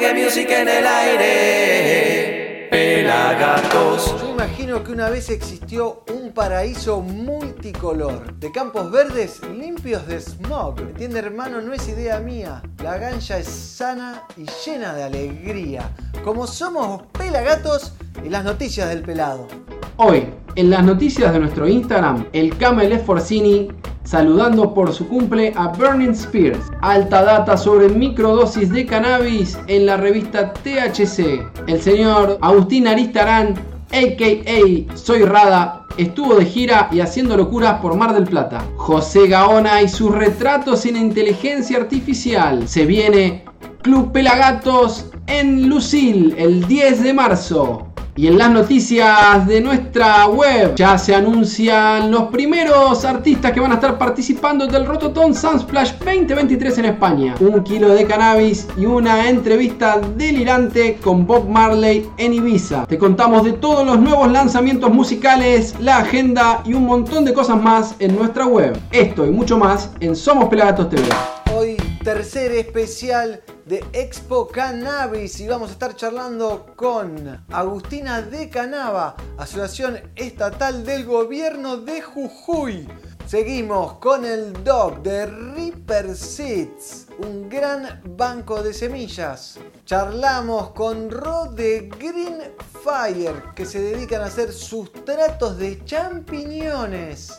en el aire. Pelagatos. Yo imagino que una vez existió un paraíso multicolor, de campos verdes limpios de smog. ¿Entiende hermano? No es idea mía. La gancha es sana y llena de alegría. Como somos pelagatos y las noticias del pelado. Hoy, en las noticias de nuestro Instagram, el Camel Forcini saludando por su cumple a Burning Spears. Alta data sobre microdosis de cannabis en la revista THC. El señor Agustín Aristarán, a.k.a. Soy Rada, estuvo de gira y haciendo locuras por Mar del Plata. José Gaona y sus retratos en inteligencia artificial. Se viene Club Pelagatos en Lucil el 10 de marzo. Y en las noticias de nuestra web ya se anuncian los primeros artistas que van a estar participando del Rototon Sunsplash 2023 en España. Un kilo de cannabis y una entrevista delirante con Bob Marley en Ibiza. Te contamos de todos los nuevos lanzamientos musicales, la agenda y un montón de cosas más en nuestra web. Esto y mucho más en Somos Pelagatos TV. Tercer especial de Expo Cannabis y vamos a estar charlando con Agustina de Canava, Asociación Estatal del Gobierno de Jujuy. Seguimos con el dog de Reaper Seeds, un gran banco de semillas. Charlamos con Rod de Green Fire, que se dedican a hacer sustratos de champiñones.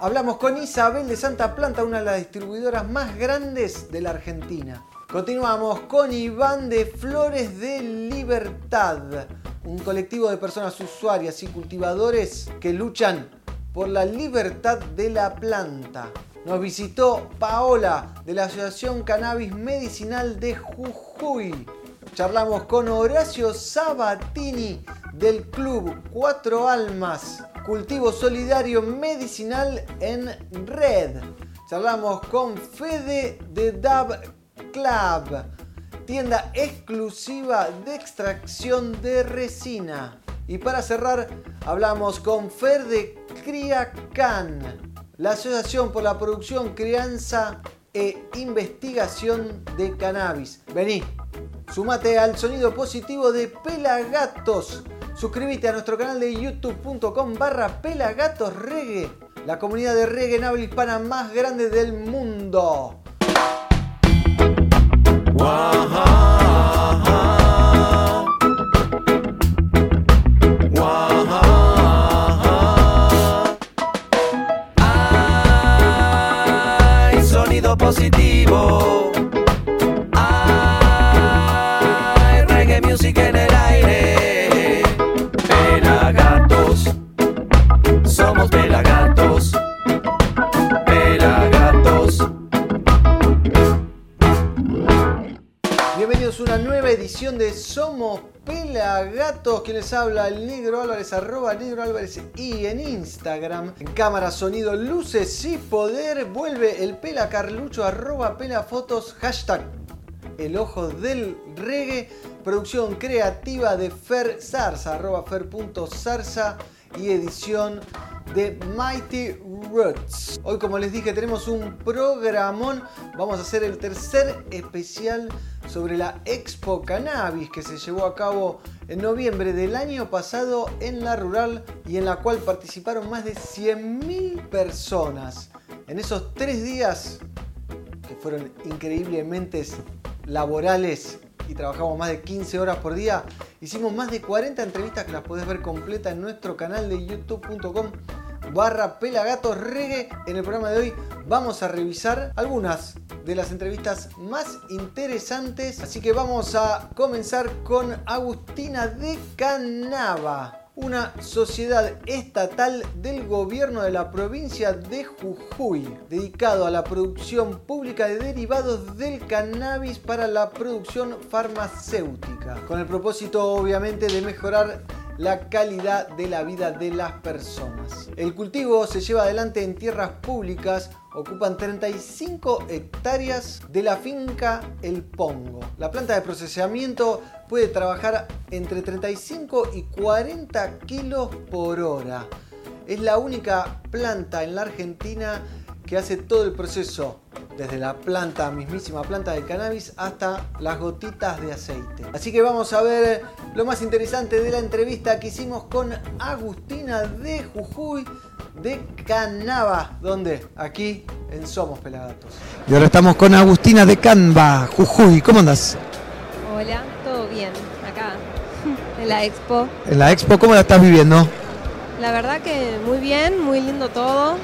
Hablamos con Isabel de Santa Planta, una de las distribuidoras más grandes de la Argentina. Continuamos con Iván de Flores de Libertad, un colectivo de personas usuarias y cultivadores que luchan por la libertad de la planta. Nos visitó Paola de la Asociación Cannabis Medicinal de Jujuy. Charlamos con Horacio Sabatini del Club Cuatro Almas, cultivo solidario medicinal en red. Charlamos con Fede de Dab Club, tienda exclusiva de extracción de resina. Y para cerrar, hablamos con Fer de Criacan, la Asociación por la Producción, Crianza e Investigación de Cannabis. Vení, sumate al sonido positivo de Pelagatos. Suscríbete a nuestro canal de youtube.com barra Pelagatos Reggae, la comunidad de reggae en habla hispana más grande del mundo. Sonido positivo. De Somos Pelagatos. Quien les habla, el Negro Álvarez, arroba Negro Álvarez y en Instagram. En cámara, sonido, luces y poder. Vuelve el Pela Carlucho, arroba Pelafotos, hashtag el ojo del reggae. Producción creativa de Fer Zarza, arroba fer.zarza y edición de Mighty Roots. Hoy, como les dije, tenemos un programón. Vamos a hacer el tercer especial sobre la Expo Cannabis que se llevó a cabo en noviembre del año pasado en la rural y en la cual participaron más de 100.000 personas. En esos tres días, que fueron increíblemente laborales y trabajamos más de 15 horas por día, hicimos más de 40 entrevistas que las podés ver completa en nuestro canal de youtube.com barra pelagatos reggae. En el programa de hoy vamos a revisar algunas de las entrevistas más interesantes. Así que vamos a comenzar con Agustina de Canava una sociedad estatal del gobierno de la provincia de Jujuy, dedicado a la producción pública de derivados del cannabis para la producción farmacéutica, con el propósito obviamente de mejorar la calidad de la vida de las personas. El cultivo se lleva adelante en tierras públicas, ocupan 35 hectáreas de la finca El Pongo. La planta de procesamiento puede trabajar entre 35 y 40 kilos por hora. Es la única planta en la Argentina que hace todo el proceso desde la planta, mismísima planta del cannabis, hasta las gotitas de aceite. Así que vamos a ver lo más interesante de la entrevista que hicimos con Agustina de Jujuy de Canaba. ¿Dónde? Aquí en Somos Pelagatos. Y ahora estamos con Agustina de Canva, Jujuy. ¿Cómo andas? Hola, todo bien, acá, en la expo. En la expo, ¿cómo la estás viviendo? La verdad que muy bien, muy lindo todo,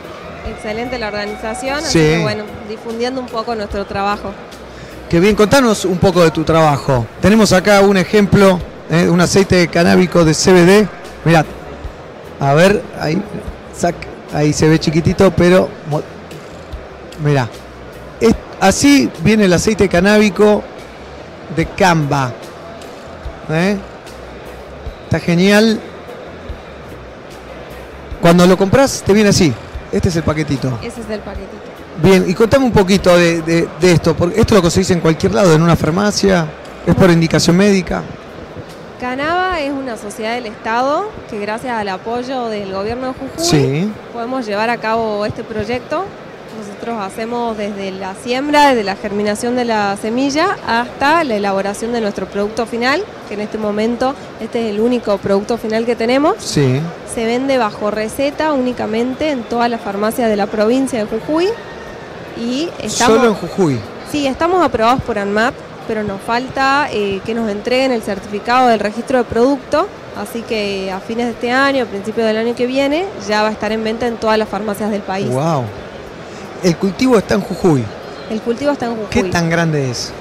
excelente la organización, así Sí. que bueno, difundiendo un poco nuestro trabajo. Qué bien, contanos un poco de tu trabajo. Tenemos acá un ejemplo ¿eh? un aceite canábico de CBD. Mirad, a ver, ahí, sac, ahí se ve chiquitito, pero mirá, Es- así viene el aceite canábico de Canva. ¿eh? Está genial. Cuando lo compras te viene así. Este es el paquetito. Ese es el paquetito. Bien, y contame un poquito de, de- de esto, porque esto lo conseguís en cualquier lado, en una farmacia, es por indicación médica. Canava es una sociedad del Estado que gracias al apoyo del gobierno de Jujuy Sí, podemos llevar a cabo este proyecto. Nosotros hacemos desde la siembra, desde la germinación de la semilla hasta la elaboración de nuestro producto final, que en este momento este es el único producto final que tenemos. sí, Se vende bajo receta únicamente en todas las farmacias de la provincia de Jujuy. Y estamos, solo en Jujuy. sí, estamos aprobados por ANMAT, pero nos falta eh, que nos entreguen el certificado del registro de producto. Así que a fines de este año, a principios del año que viene, ya va a estar en venta en todas las farmacias del país. Wow. El cultivo está en Jujuy. El cultivo está en Jujuy. ¿Qué tan grande es?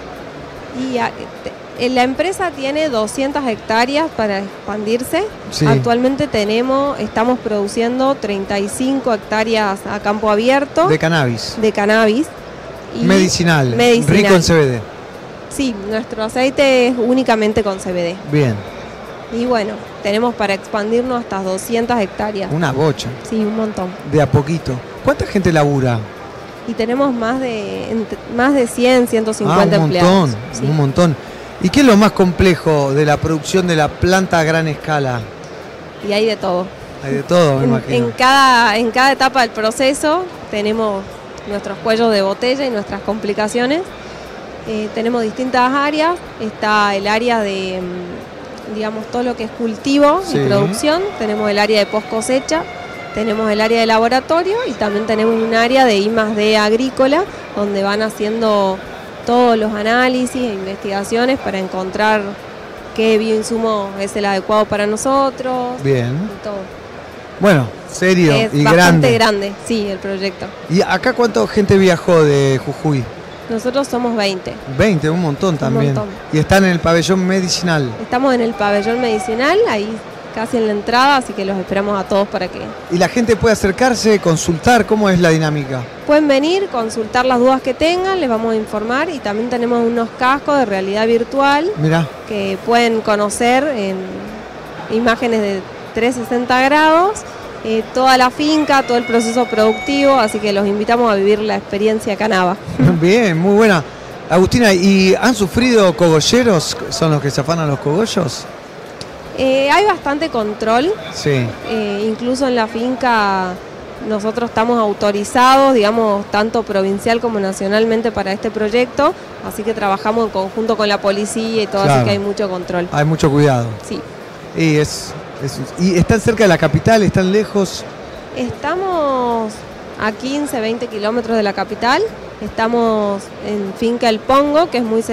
Y a- te- eh, la empresa tiene 200 hectáreas para expandirse. Sí. Actualmente tenemos, estamos produciendo 35 hectáreas a campo abierto De cannabis. de cannabis. y- medicinal. medicinal. Rico en CBD. Sí, nuestro aceite es únicamente con CBD. Bien, Y bueno, tenemos para expandirnos hasta 200 hectáreas. una bocha. Sí, un montón. De a poquito. ¿Cuánta gente labura? Y tenemos más de, más de 100, 150 ah, un empleados. montón, Sí. un montón. ¿Y qué es lo más complejo de la producción de la planta a gran escala? Y hay de todo. Hay de todo, me En, imagino. en cada, en cada etapa del proceso tenemos nuestros cuellos de botella y nuestras complicaciones. Eh, tenemos distintas áreas. Está el área de, mm, digamos, todo lo que es cultivo Sí. y producción. Tenemos el área de post cosecha. Tenemos el área de laboratorio y también tenemos un área de I D agrícola, donde van haciendo todos los análisis e investigaciones para encontrar qué bioinsumo es el adecuado para nosotros Bien. y todo. Bueno, serio Es y bastante grande. grande, sí, el proyecto. ¿Y acá cuánta gente viajó de Jujuy? Nosotros somos 20. 20, un montón también. montón. Y están en el pabellón medicinal. Estamos en el pabellón medicinal, ahí casi en la entrada, así que los esperamos a todos para que Y la gente puede acercarse, consultar cómo es la dinámica. pueden venir, consultar las dudas que tengan, les vamos a informar y también tenemos unos cascos de realidad virtual Mirá, que pueden conocer en imágenes de 360 grados, eh, toda la finca, todo el proceso productivo, así que los invitamos a vivir la experiencia Canava. bien, muy buena. Agustina, ¿y han sufrido cogolleros? ¿Son los que se afanan los cogollos? Eh, hay bastante control, Sí. Eh, incluso en la finca nosotros estamos autorizados, digamos, tanto provincial como nacionalmente para este proyecto, así que trabajamos en conjunto con la policía y todo, Claro. así que hay mucho control. Hay mucho cuidado. Sí. Y, es, es- y están cerca de la capital, están lejos. Estamos a 15, 20 kilómetros de la capital, estamos en Finca El Pongo, que es, muy es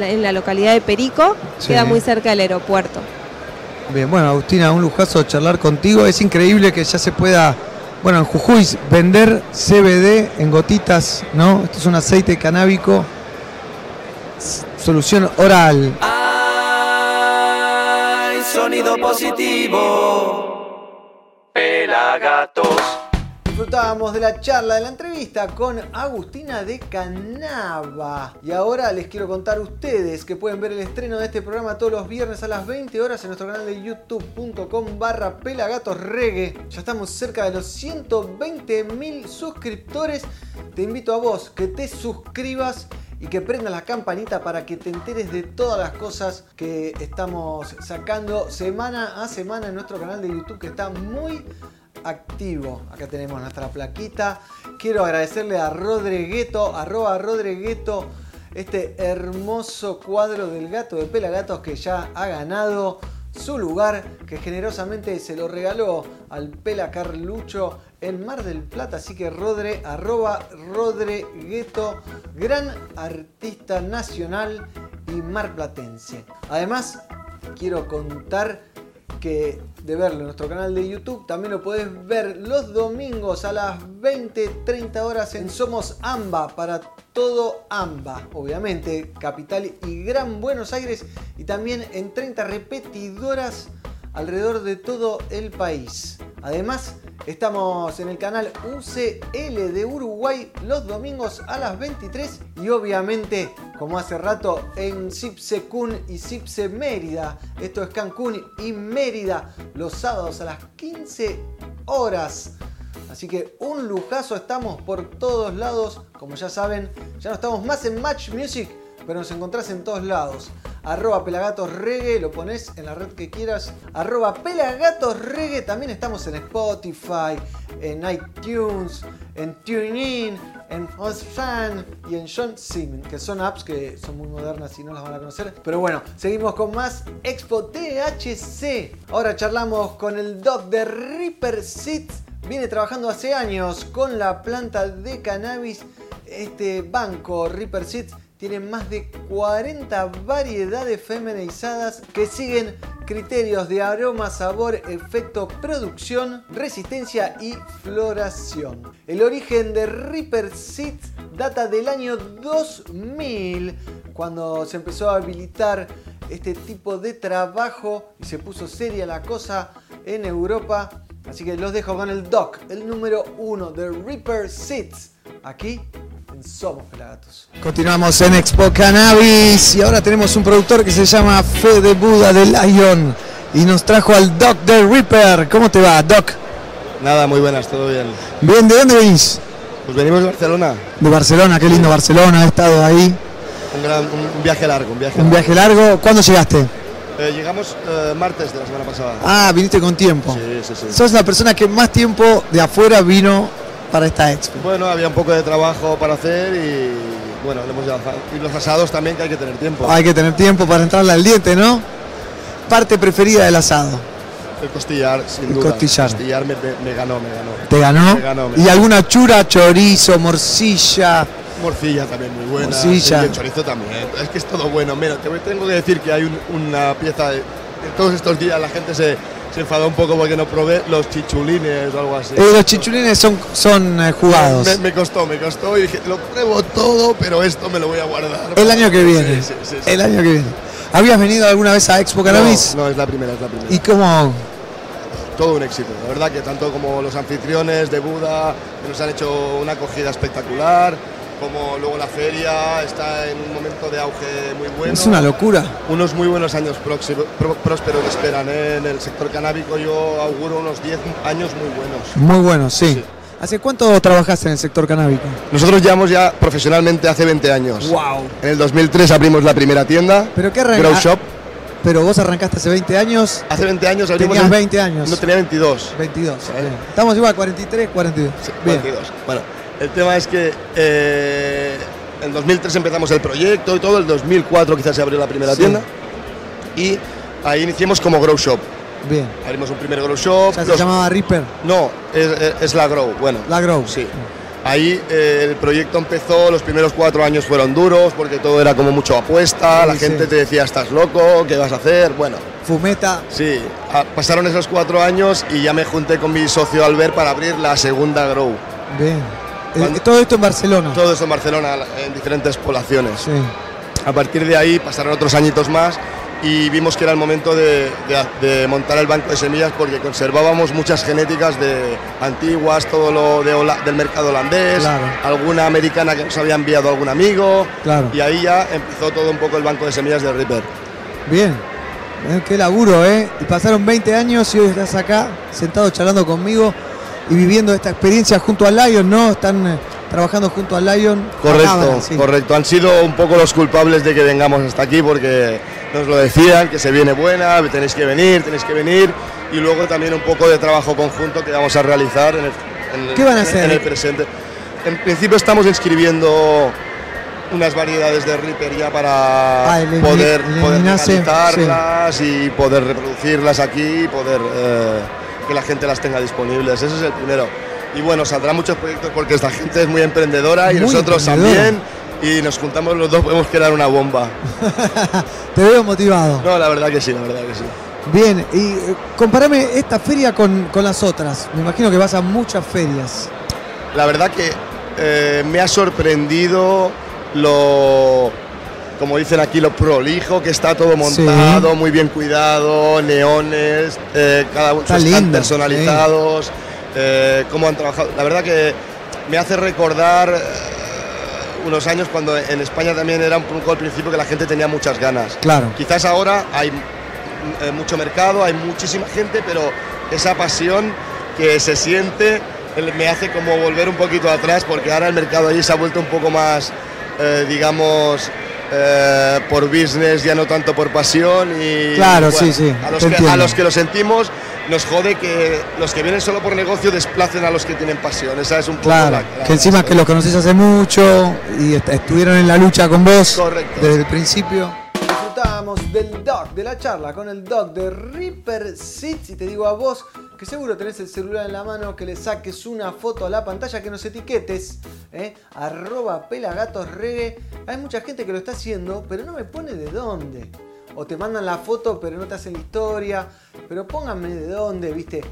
en la localidad de Perico, Sí. queda muy cerca del aeropuerto. Bien, bueno, Agustina, un lujazo charlar contigo. Es increíble que ya se pueda, bueno, en Jujuy vender CBD en gotitas, ¿no? Esto es un aceite canábico, solución oral. Hay sonido positivo. Pelagatos. Disfrutábamos de la charla, de la entrevista con Agustina de Canava. Y ahora les quiero contar a ustedes que pueden ver el estreno de este programa todos los viernes a las 20 horas en nuestro canal de youtube.com barra pelagatosregue. Ya estamos cerca de los 120 mil suscriptores. Te invito a vos que te suscribas y que prendas la campanita para que te enteres de todas las cosas que estamos sacando semana a semana en nuestro canal de YouTube que está muy activo. Acá tenemos nuestra plaquita. Quiero agradecerle a Rodregueto, arroba Rodregueto, este hermoso cuadro del gato de Pelagatos que ya ha ganado su lugar, que generosamente se lo regaló al Pela Carlucho en Mar del Plata. Así que Rodre, arroba Rodregueto, gran artista nacional y marplatense. Además, quiero contar que de verlo en nuestro canal de YouTube, también lo podés ver los domingos a las 20-30 horas en Somos AMBA para todo AMBA, obviamente, capital y Gran Buenos Aires y también en 30 repetidoras alrededor de todo el país. Además, estamos en el canal UCL de Uruguay los domingos a las 23 y obviamente, como hace rato, en Cipse Kun y Cipse Mérida. Esto es Cancún y Mérida los sábados a las 15 horas. Así que un lujazo, estamos por todos lados. Como ya saben, ya no estamos más en Match Music, pero nos encontrás en todos lados arroba pelagatosregue, lo pones en la red que quieras, arroba pelagatosregue, también estamos en Spotify, en iTunes, en TuneIn, en Fan y en John Sim, que son apps que son muy modernas y no las van a conocer. Pero bueno, seguimos con más Expo THC. Ahora charlamos con el doc de Reaper Seeds. Viene trabajando hace años con la planta de cannabis. Este banco Reaper Seeds tienen más de 40 variedades feminizadas que siguen criterios de aroma, sabor, efecto, producción, resistencia y floración. El origen de Reaper Seeds data del año 2000, cuando se empezó a habilitar este tipo de trabajo y se puso seria la cosa en Europa. Así que los dejo con el doc, el número uno de Reaper Seeds, aquí somos Pelagatos. Continuamos en Expo Cannabis y ahora tenemos un productor que se llama Fede Buda de Lion y nos trajo al Doc de Reaper. ¿Cómo te va, Doc? Nada, muy buenas, todo bien. Bien, ¿de dónde venís? Pues venimos de Barcelona. De Barcelona, qué lindo Barcelona, he estado ahí. Un, gran, un viaje largo, un viaje Un viaje largo, ¿cuándo llegaste? Eh, llegamos eh, martes de la semana pasada. Ah, viniste con tiempo. Sí, sí, sí. Sos la persona que más tiempo de afuera vino para esta expo? Bueno, había un poco de trabajo para hacer y bueno, le hemos Y los asados también que hay que tener tiempo. Hay que tener tiempo para entrarle al diente, ¿no? Parte preferida del asado. El costillar, sin el duda. Costillar. El costillar me, me, ganó, me ganó. ¿Te ganó? Me ganó me ¿Y alguna chura, chorizo, morcilla? Morcilla también muy buena. Morcilla. Y el chorizo también. Es que es todo bueno. Mira, te tengo que decir que hay un, una pieza de todos estos días la gente se, se enfadó un poco porque no probé los chichulines o algo así. Eh, los chichulines son, son eh, jugados. Me, me, costó, me costó y dije, lo pruebo todo, pero esto me lo voy a guardar. El año que viene. Sí, sí, sí, el año que viene. ¿Habías venido alguna vez a Expo Cannabis? No, no, es la primera, es la primera. ¿Y cómo? Todo un éxito, la verdad que tanto como los anfitriones de Buda, que nos han hecho una acogida espectacular, como luego la feria está en un momento de auge muy bueno. Es una locura. Unos muy buenos años próximos, prósperos esperan. ¿eh? En el sector canábico yo auguro unos 10 años muy buenos. Muy buenos, sí. sí. ¿Hace cuánto trabajaste en el sector canábico? Nosotros llevamos ya profesionalmente hace 20 años. ¡Wow! En el 2003 abrimos la primera tienda, ¿Pero qué Grow Shop. Pero vos arrancaste hace 20 años. Hace 20 años abrimos. Tenías 20 años. No tenía 22. 22. ¿Sí? Estamos igual, 43, 42. Sí, 42. Bueno, el tema es que eh, en 2003 empezamos el proyecto y todo, el 2004 quizás se abrió la primera sí. tienda y ahí iniciamos como Grow Shop. Bien. Abrimos un primer Grow Shop. O sea, ¿Se llamaba Reaper? No, es, es, la Grow, bueno. La Grow. Sí. Ahí eh, el proyecto empezó, los primeros cuatro años fueron duros porque todo era como mucho apuesta, sí, la gente te decía estás loco, ¿qué vas a hacer? Bueno. Fumeta. Sí, pasaron esos cuatro años y ya me junté con mi socio Albert para abrir la segunda Grow. Bien. Cuando, todo esto en Barcelona. Todo esto en Barcelona, en diferentes poblaciones. Sí. A partir de ahí pasaron otros añitos más y vimos que era el momento de, de, de, montar el banco de semillas porque conservábamos muchas genéticas de antiguas, todo lo de Hola, del mercado holandés, claro. alguna americana que nos había enviado algún amigo claro. y ahí ya empezó todo un poco el banco de semillas del Reaper. Bien, Bien qué laburo, ¿eh? Y pasaron 20 años y hoy estás acá sentado charlando conmigo y viviendo esta experiencia junto a Lion, ¿no? Están eh, trabajando junto a Lion. Correcto, sí. correcto. Han sido un poco los culpables de que vengamos hasta aquí porque nos lo decían, que se viene buena, tenéis que venir, tenéis que venir. y luego también un poco de trabajo conjunto que vamos a realizar en el, en ¿Qué van a hacer? en el presente. En principio estamos inscribiendo unas variedades de Reaper ya para Ah, el poder, el poder legalizarlas y poder reproducirlas aquí poder eh, que la gente las tenga disponibles. Ese es el primero. Y bueno, saldrán muchos proyectos porque esta gente es muy emprendedora y Muy nosotros también. Y nos juntamos los dos, podemos crear una bomba. Te veo motivado. No, la verdad que sí, la verdad que sí. Bien, y eh, comparame esta feria con, con las otras. Me imagino que vas a muchas ferias. La verdad que eh, me ha sorprendido lo, como dicen aquí, lo prolijo que está todo montado, muy bien cuidado, neones, eh, cada uno Está están personalizados, eh, cómo han trabajado. La verdad que me hace recordar eh, unos años cuando en España también era un poco al principio que la gente tenía muchas ganas. Claro. Quizás ahora hay eh, mucho mercado, hay muchísima gente, pero esa pasión que se siente me hace como volver un poquito atrás porque ahora el mercado allí se ha vuelto un poco más, eh, digamos, eh, por business, ya no tanto por pasión. Y, Claro, sí, sí, A los, que, a los que lo sentimos nos jode que los que vienen solo por negocio desplacen a los que tienen pasión. Esa es un poco Claro, la- la- que encima que los conoces hace mucho y est- estuvieron en la lucha con vos Correcto. desde el principio. Disfrutábamos del doc, de la charla con el doc de Reaper Seeds y te digo a vos que seguro tenés el celular en la mano, que le saques una foto a la pantalla, que nos etiquetes, ¿eh? arroba pelagatosregue. Hay mucha gente que lo está haciendo, pero no me pone de dónde. O te mandan la foto, pero no te hacen la historia. Pero pónganme de dónde, viste.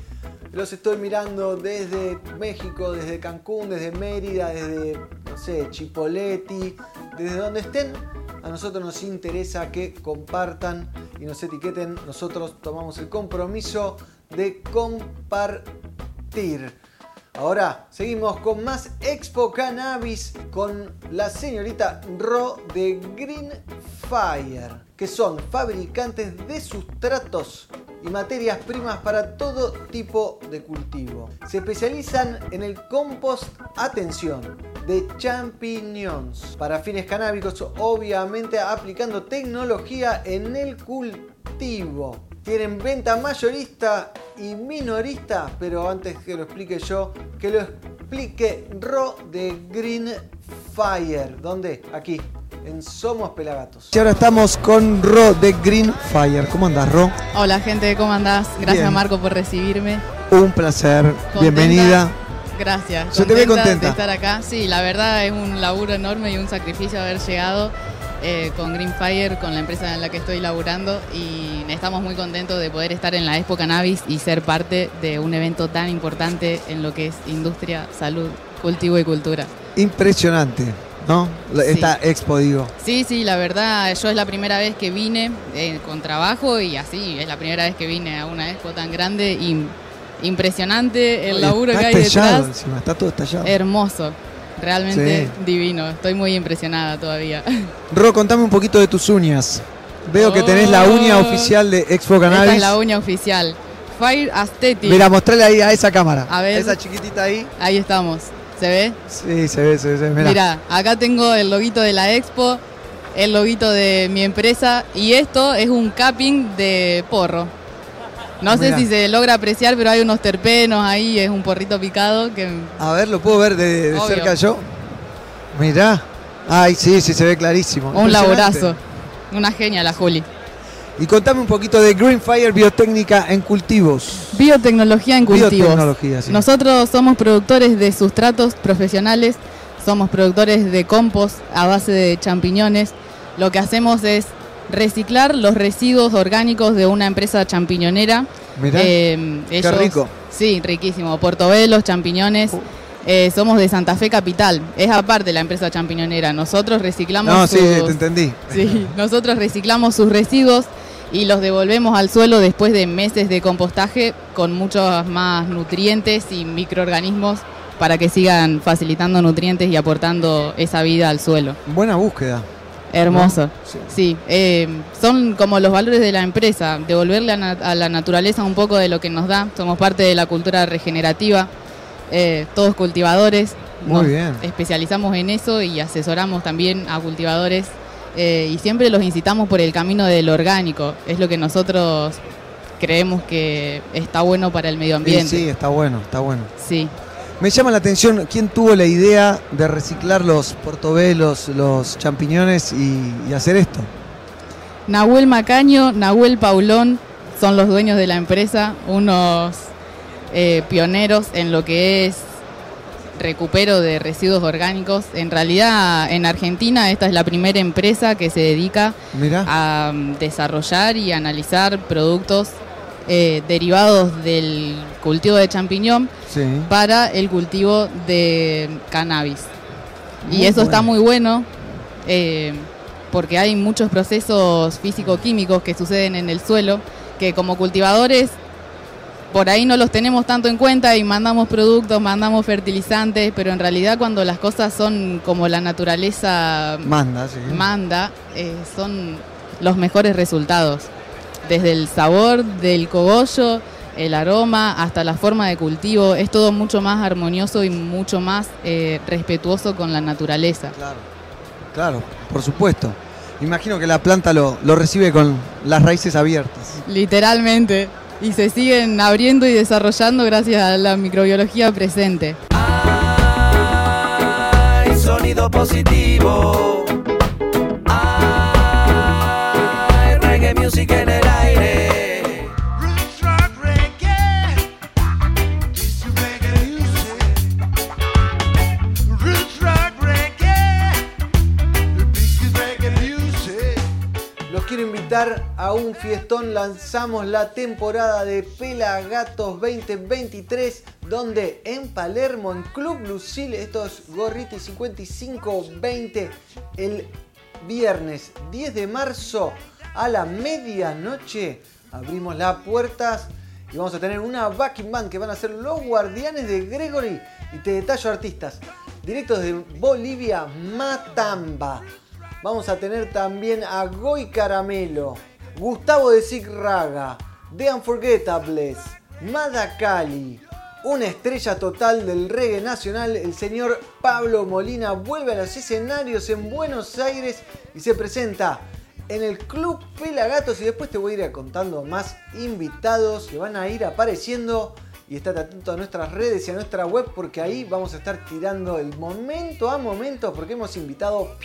Los estoy mirando desde México, desde Cancún, desde Mérida, desde, no sé, Chipoleti, desde donde estén. A nosotros nos interesa que compartan y nos etiqueten. Nosotros tomamos el compromiso de compartir. Ahora seguimos con más Expo Cannabis con la señorita Ro de Green Fire, que son fabricantes de sustratos y materias primas para todo tipo de cultivo. Se especializan en el compost, atención, de champiñones para fines canábicos, obviamente aplicando tecnología en el cultivo. Tienen venta mayorista y minorista, pero antes que lo explique yo, que lo explique Ro de Green Fire. ¿Dónde? Aquí, en Somos Pelagatos. Y ahora estamos con Ro de Green Fire. ¿Cómo andas, Ro? Hola gente, ¿cómo andás? Gracias Bien. Marco por recibirme. Un placer. Contenta. Bienvenida. Gracias. Se te ve contenta. de estar acá. Sí, la verdad es un laburo enorme y un sacrificio haber llegado eh, con Green Fire, con la empresa en la que estoy laburando y estamos muy contentos de poder estar en la Expo Cannabis y ser parte de un evento tan importante en lo que es industria, salud, cultivo y cultura. Impresionante, ¿no? Sí. Esta expo, digo. Sí, sí, la verdad, yo es la primera vez que vine eh, con trabajo y así, es la primera vez que vine a una expo tan grande y impresionante el laburo está que hay detrás. encima, está todo estallado. Hermoso, realmente Sí. divino, estoy muy impresionada todavía. Ro, contame un poquito de tus uñas. Veo que tenés la uña Oh. oficial de Expo Esta Cannabis. es la uña oficial. Fire Aesthetic. Mira, mostrale ahí a esa cámara. A ver. Esa chiquitita ahí. Ahí estamos. ¿Se ve? Sí, se ve, se ve. se ve. Mirá. Mira, acá tengo el loguito de la expo, el loguito de mi empresa y esto es un capping de porro. No sé si se logra apreciar, pero hay unos terpenos ahí, es un porrito picado que A ver, ¿lo puedo ver de, cerca yo? Mirá. Ay, sí, sí, se ve clarísimo. un laborazo. Una genia la Juli. Y contame un poquito de Green Fire Biotécnica en cultivos. Biotecnología en cultivos. Biotecnología, sí. Nosotros somos productores de sustratos profesionales, somos productores de compost a base de champiñones. Lo que hacemos es reciclar los residuos orgánicos de una empresa champiñonera. Mirá. Eh, Qué rico. Sí, riquísimo. Portobelos, champiñones. Uh. Eh, somos de Santa Fe Capital. Es aparte la empresa champiñonera. Nosotros reciclamos no, sí, te entendí. Sí, nosotros reciclamos sus residuos y los devolvemos al suelo después de meses de compostaje con muchos más nutrientes y microorganismos para que sigan facilitando nutrientes y aportando esa vida al suelo. Buena búsqueda. Hermoso. Sí. Sí, eh, son como los valores de la empresa, devolverle a, la naturaleza un poco de lo que nos da. Somos parte de la cultura regenerativa, eh, todos cultivadores. Muy Nos bien. Especializamos en eso y asesoramos también a cultivadores eh, y siempre los incitamos por el camino del orgánico. Es lo que nosotros creemos que está bueno para el medio Sí, ambiente. sí, está bueno, está bueno. Sí. Me llama la atención quién tuvo la idea de reciclar los portobelos, los champiñones y, y hacer esto. Nahuel Macaño, Nahuel Paulón son los dueños de la empresa, unos eh, pioneros en lo que es recupero de residuos orgánicos. En realidad, en Argentina esta es la primera empresa que se dedica Mirá. a mm, desarrollar y analizar productos eh, derivados del cultivo de champiñón Sí. para el cultivo de cannabis. y eso está muy bueno eh, porque hay muchos procesos físico-químicos que suceden en el suelo que como cultivadores por ahí no los tenemos tanto en cuenta y mandamos productos, mandamos fertilizantes, pero en realidad cuando las cosas son como la naturaleza Manda, sí. manda, eh, son los mejores resultados. Desde el sabor del cogollo, el aroma, hasta la forma de cultivo, es todo mucho más armonioso y mucho más eh, respetuoso con la naturaleza. Claro, claro, por supuesto. Imagino que la planta lo, lo recibe con las raíces abiertas. Literalmente. Y se siguen abriendo y desarrollando gracias a la microbiología presente. Hay sonido positivo. Hay reggae music a un fiestón. Lanzamos la temporada de Pelagatos 2023, donde en Palermo, en Club Lucille, estos gorritos 55-20, el viernes 10 de marzo a la medianoche, abrimos las puertas y vamos a tener una backing band que van a ser los guardianes de Gregory y te detallo artistas. Directos de Bolivia, Matamba. Vamos a tener también a Goy Caramelo, Gustavo de Sig Raga, The Unforgettables, Madakali, una estrella total del reggae nacional, el señor Pablo Molina vuelve a los escenarios en Buenos Aires y se presenta en el Club Pelagatos. Y después te voy a ir contando más invitados que van a ir apareciendo. Y estate atento a nuestras redes y a nuestra web porque ahí vamos a estar tirando el momento a momento porque hemos invitado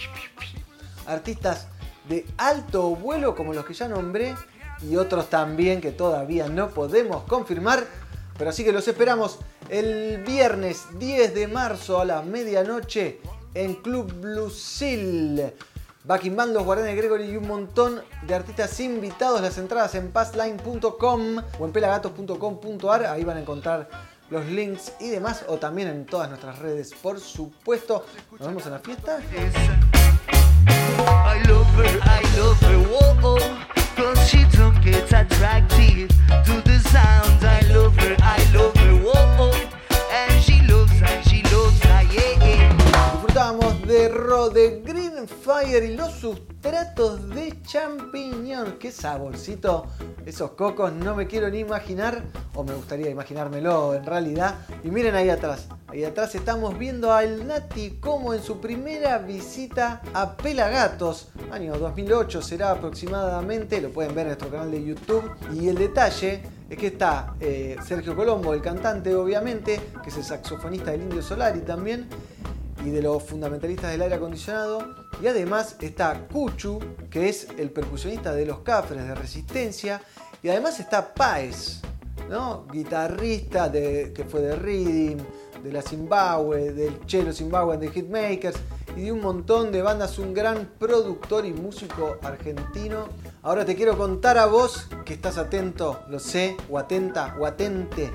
artistas de alto vuelo como los que ya nombré y otros también que todavía no podemos confirmar. Pero así que los esperamos el viernes 10 de marzo a la medianoche en Club Lucille. Backing Band, los Guardianes Gregory y un montón de artistas invitados. Las entradas en passline.com o en pelagatos.com.ar. Ahí van a encontrar los links y demás. O también en todas nuestras redes, por supuesto. Nos vemos en la fiesta. I love her, I love her, whoa, Cause she don't get attractive to the sounds. I love her, I love her, whoa, And she loves, she loves, ah, yeah, yeah. Disfrutábamos de Ro de Green Y los sustratos de champiñón. Qué saborcito esos cocos, no me quiero ni imaginar, o me gustaría imaginármelo en realidad. Y miren ahí atrás, ahí atrás estamos viendo al Nati como en su primera visita a Pelagatos, año 2008 será aproximadamente, lo pueden ver en nuestro canal de YouTube. Y el detalle es que está eh, Sergio Colombo, el cantante obviamente, que es el saxofonista del Indio Solari también y de los fundamentalistas del aire acondicionado. Y además está Cuchu, que es el percusionista de los Cafres de Resistencia. Y además está Paez, ¿no? guitarrista de, que fue de Reading, de la Zimbabue, del Chelo Zimbabue de Hitmakers y de un montón de bandas. Un gran productor y músico argentino. Ahora te quiero contar a vos, que estás atento, lo sé, o atenta, o atente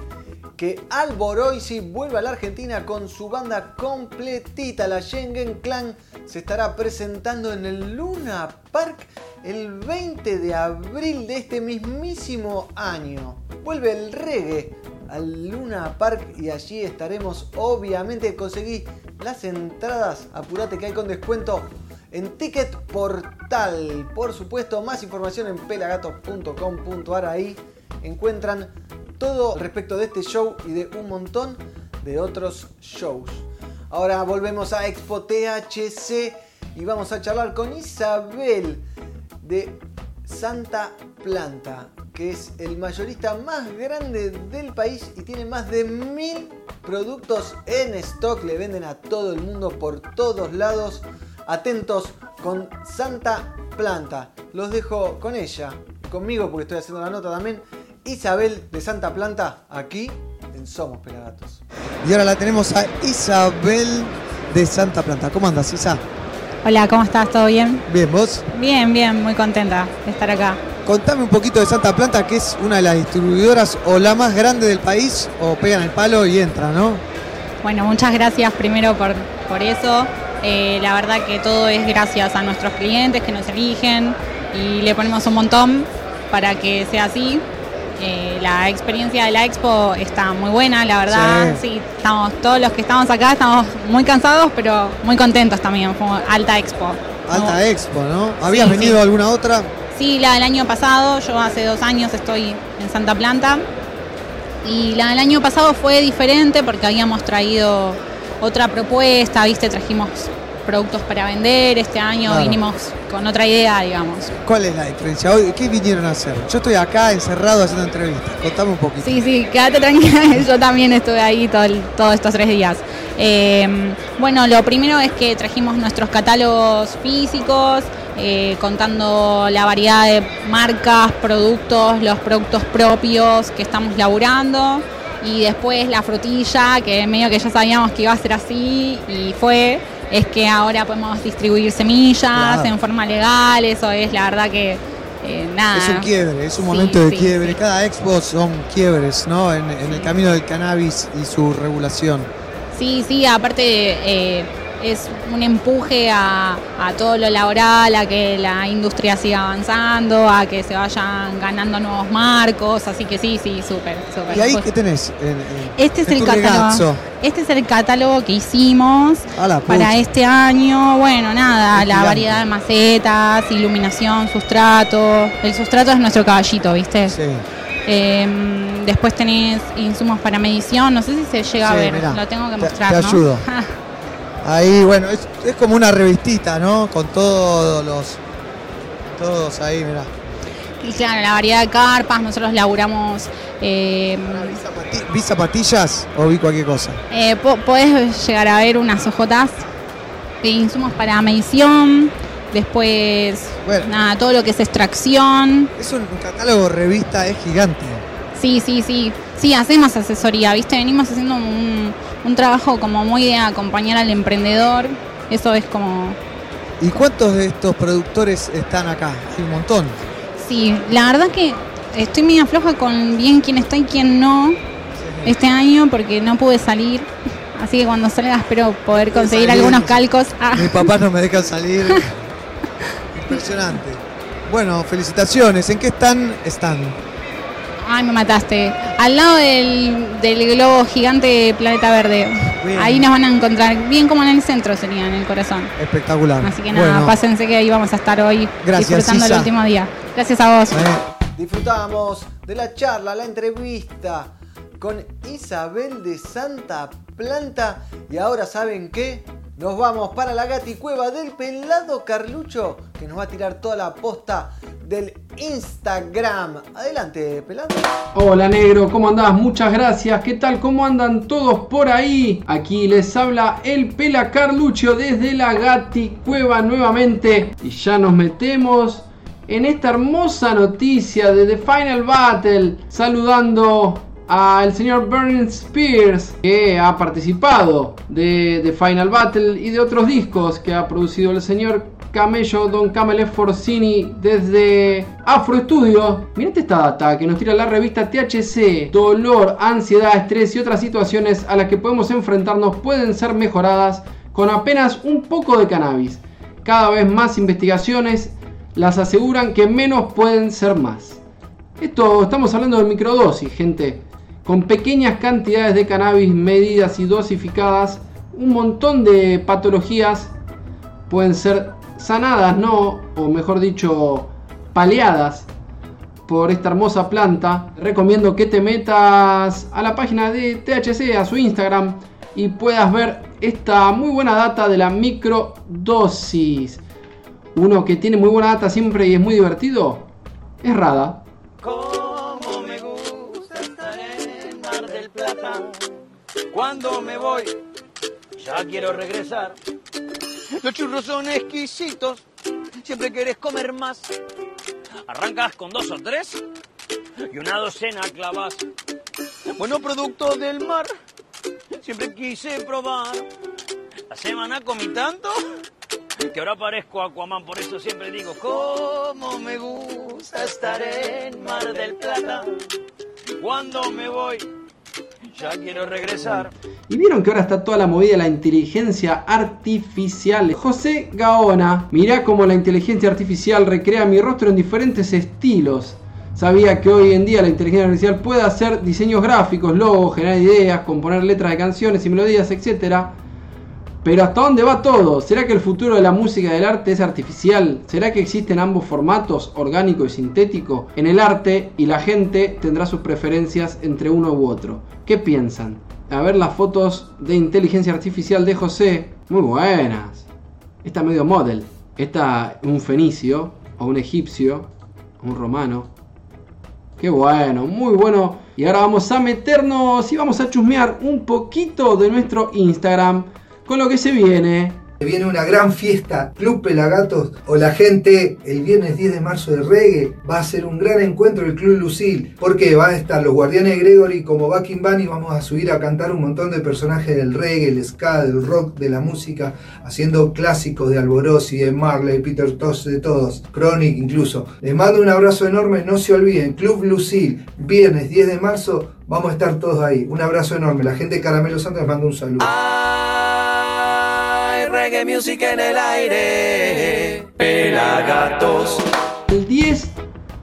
que Alboroisi vuelve a la Argentina con su banda completita. La Schengen Clan se estará presentando en el Luna Park el 20 de abril de este mismísimo año. Vuelve el reggae al Luna Park y allí estaremos. Obviamente conseguí las entradas. Apurate que hay con descuento en Ticket Portal. Por supuesto, más información en pelagatos.com.ar. Ahí encuentran todo respecto de este show y de un montón de otros shows. Ahora volvemos a Expo THC y vamos a charlar con Isabel de Santa Planta. que es el mayorista más grande del país y tiene más de mil productos en stock. Le venden a todo el mundo por todos lados. Atentos con Santa Planta. Los dejo con ella, conmigo porque estoy haciendo la nota también. Isabel de Santa Planta, aquí en Somos Pelagatos. Y ahora la tenemos a Isabel de Santa Planta. ¿Cómo andas, Isa? Hola, ¿cómo estás? ¿Todo bien? Bien, ¿vos? Bien, bien, muy contenta de estar acá. Contame un poquito de Santa Planta, que es una de las distribuidoras o la más grande del país, o pegan el palo y entran, ¿no? Bueno, muchas gracias primero por, por eso. Eh, la verdad que todo es gracias a nuestros clientes que nos eligen y le ponemos un montón para que sea así. Eh, la experiencia de la expo está muy buena, la verdad. Sí. Sí. estamos todos los que estamos acá estamos muy cansados, pero muy contentos también. Fue alta expo. Alta No- Expo, ¿no? ¿Habías Sí, venido sí. a alguna otra? Sí, la del año pasado, yo hace dos años estoy en Santa Planta. Y la del año pasado fue diferente porque habíamos traído otra propuesta, ¿viste? Trajimos productos para vender. Este año Claro. vinimos con otra idea, digamos. ¿Cuál es la diferencia? Hoy, ¿Qué vinieron a hacer? Yo estoy acá encerrado haciendo entrevistas. Contame un poquito. Sí, sí, quédate tranquila, yo también estuve ahí todo el- todos estos tres días. Eh, bueno, lo primero es que trajimos nuestros catálogos físicos, eh, contando la variedad de marcas, productos, los productos propios que estamos laburando. Y después la frutilla, que medio que ya sabíamos que iba a ser así y fue, es que ahora podemos distribuir semillas Claro. en forma legal, eso es la verdad que eh, nada. Es un quiebre, es un Sí, momento de sí, quiebre. sí. Cada expo son quiebres, ¿no? En, en el camino del cannabis y su regulación. Sí, sí, aparte eh, es un empuje a, a todo lo laboral, a que la industria siga avanzando, a que se vayan ganando nuevos marcos, así que sí, sí, súper, súper. ¿Y ahí Pues, qué tenés? En- en- Este es el catálogo. Este es el catálogo que hicimos para este año. Bueno, nada, Es la gigante. variedad de macetas, iluminación, sustrato. El sustrato es nuestro caballito, ¿viste? Sí. Eh, después tenés insumos para medición, no sé si se llega a ver, mirá, lo tengo que te- mostrar. te ¿no? ayudo. Ahí, bueno, es, es como una revistita, ¿no? Con todos los. Todos ahí, mirá. Y claro, la variedad de carpas, nosotros laburamos. Eh, ¿Vi zapatillas o vi cualquier cosa? eh, po- podés llegar a ver unas ojotas de insumos para medición. Después, Bueno. nada, todo lo que es extracción. Es un, un catálogo revista, es gigante. Sí, sí, sí. Sí, hacemos asesoría, ¿viste? Venimos haciendo un, un trabajo como muy de acompañar al emprendedor. Eso es como. ¿Y cuántos de estos productores están acá? Hay un montón. Sí, la verdad que estoy medio floja con bien quién está y quién no este año porque no pude salir. Así que cuando salga espero poder conseguir salir. algunos calcos. Ah, Mis papás no me dejan salir. Impresionante. Bueno, felicitaciones. ¿En qué están? Están. Ay, me mataste. Al lado del, del globo gigante Planeta Verde. Bien. Ahí nos van a encontrar, bien como en el centro sería, en el corazón. Espectacular. Así que nada, Bueno, pásense que ahí vamos a estar hoy Gracias, disfrutando el último día. Gracias a vos. eh, Disfrutamos de la charla, la entrevista con Isabel de Santa Planta. Y ahora, ¿saben qué? Nos vamos para la gaticueva del pelado Carlucho, que nos va a tirar toda la posta del Instagram. Adelante, pelado. Hola negro, ¿cómo andás? Muchas gracias. ¿Qué tal? ¿Cómo andan todos por ahí? Aquí les habla el Pela Carluccio desde la Gati Cueva nuevamente. Y ya nos metemos en esta hermosa noticia de The Final Battle. Saludando al señor Burning Spears que ha participado de The Final Battle y de otros discos que ha producido el señor Camello Don Camele Forcini desde Afro Studio. Mirate esta data que nos tira la revista THC. Dolor, ansiedad, estrés y otras situaciones a las que podemos enfrentarnos pueden ser mejoradas con apenas un poco de cannabis. Cada vez más investigaciones las aseguran que menos pueden ser más. Esto estamos hablando de microdosis, gente. Con pequeñas cantidades de cannabis medidas y dosificadas, un montón de patologías pueden ser sanadas, ¿no? O mejor dicho, paliadas por esta hermosa planta. Recomiendo que te metas a la página de THC, a su Instagram, y puedas ver esta muy buena data de la microdosis. Uno que tiene muy buena data siempre y es muy divertido es Rada. Cuando me voy, ya quiero regresar. Los churros son exquisitos, siempre querés comer más. Arrancas con dos o tres y una docena clavas. Bueno, producto del mar, siempre quise probar. La semana comí tanto que ahora parezco Aquaman, por eso siempre digo, cómo me gusta estar en Mar del Plata. Cuando me voy, ya quiero regresar. Y vieron que ahora está toda la movida de la inteligencia artificial. José Gaona, mirá cómo la inteligencia artificial recrea mi rostro en diferentes estilos. Sabía que hoy en día la inteligencia artificial puede hacer diseños gráficos, logos, generar ideas, componer letras de canciones y melodías, etc. Pero ¿hasta dónde va todo? ¿Será que el futuro de la música y del arte es artificial? ¿Será que existen ambos formatos, orgánico y sintético, en el arte y la gente tendrá sus preferencias entre uno u otro? ¿Qué piensan? A ver las fotos de inteligencia artificial de José. Muy buenas. Esta medio model. Esta un fenicio, o un egipcio, o un romano. Qué bueno, muy bueno. Y ahora vamos a meternos y vamos a chusmear un poquito de nuestro Instagram con lo que se viene. Viene una gran fiesta, Club Pelagatos o la gente el viernes 10 de marzo de reggae. Va a ser un gran encuentro el Club Lucil, porque van a estar los Guardianes Gregory como backing band y vamos a subir a cantar un montón de personajes del reggae, el ska, del rock, de la música, haciendo clásicos de Alborosi, de Marley, Peter Tosh, de todos, Chronic incluso. Les mando un abrazo enorme, no se olviden, Club Lucil, viernes 10 de marzo, vamos a estar todos ahí. Un abrazo enorme, la gente de Caramelo Santos les mando un saludo. Hay reggae music en el aire. Pelagatos. El 10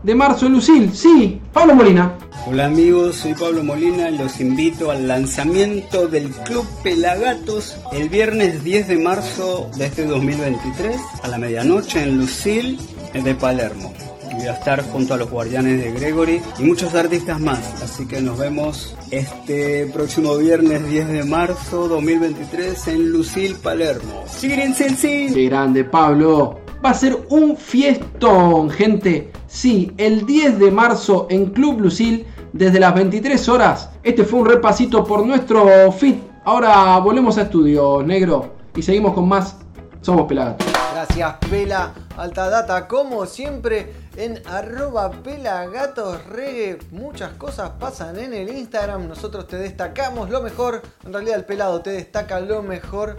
de marzo en Lucil, sí, Pablo Molina. Hola amigos, soy Pablo Molina y los invito al lanzamiento del Club Pelagatos el viernes 10 de marzo de este 2023 a la medianoche en Lucil de Palermo. Voy a estar junto a los guardianes de Gregory y muchos artistas más, así que nos vemos este próximo viernes 10 de marzo 2023 en Lucil, Palermo. ¡Síguense, Qué grande, Pablo. Va a ser un fiestón, gente. Sí, el 10 de marzo en Club Lucil, desde las 23 horas. Este fue un repasito por nuestro fit. Ahora volvemos a estudio, negro. Y seguimos con más Somos Pelagatos. Gracias, Pela Alta Data. Como siempre, en arroba pelagatosregue. Muchas cosas pasan en el Instagram. Nosotros te destacamos lo mejor. En realidad, el pelado te destaca lo mejor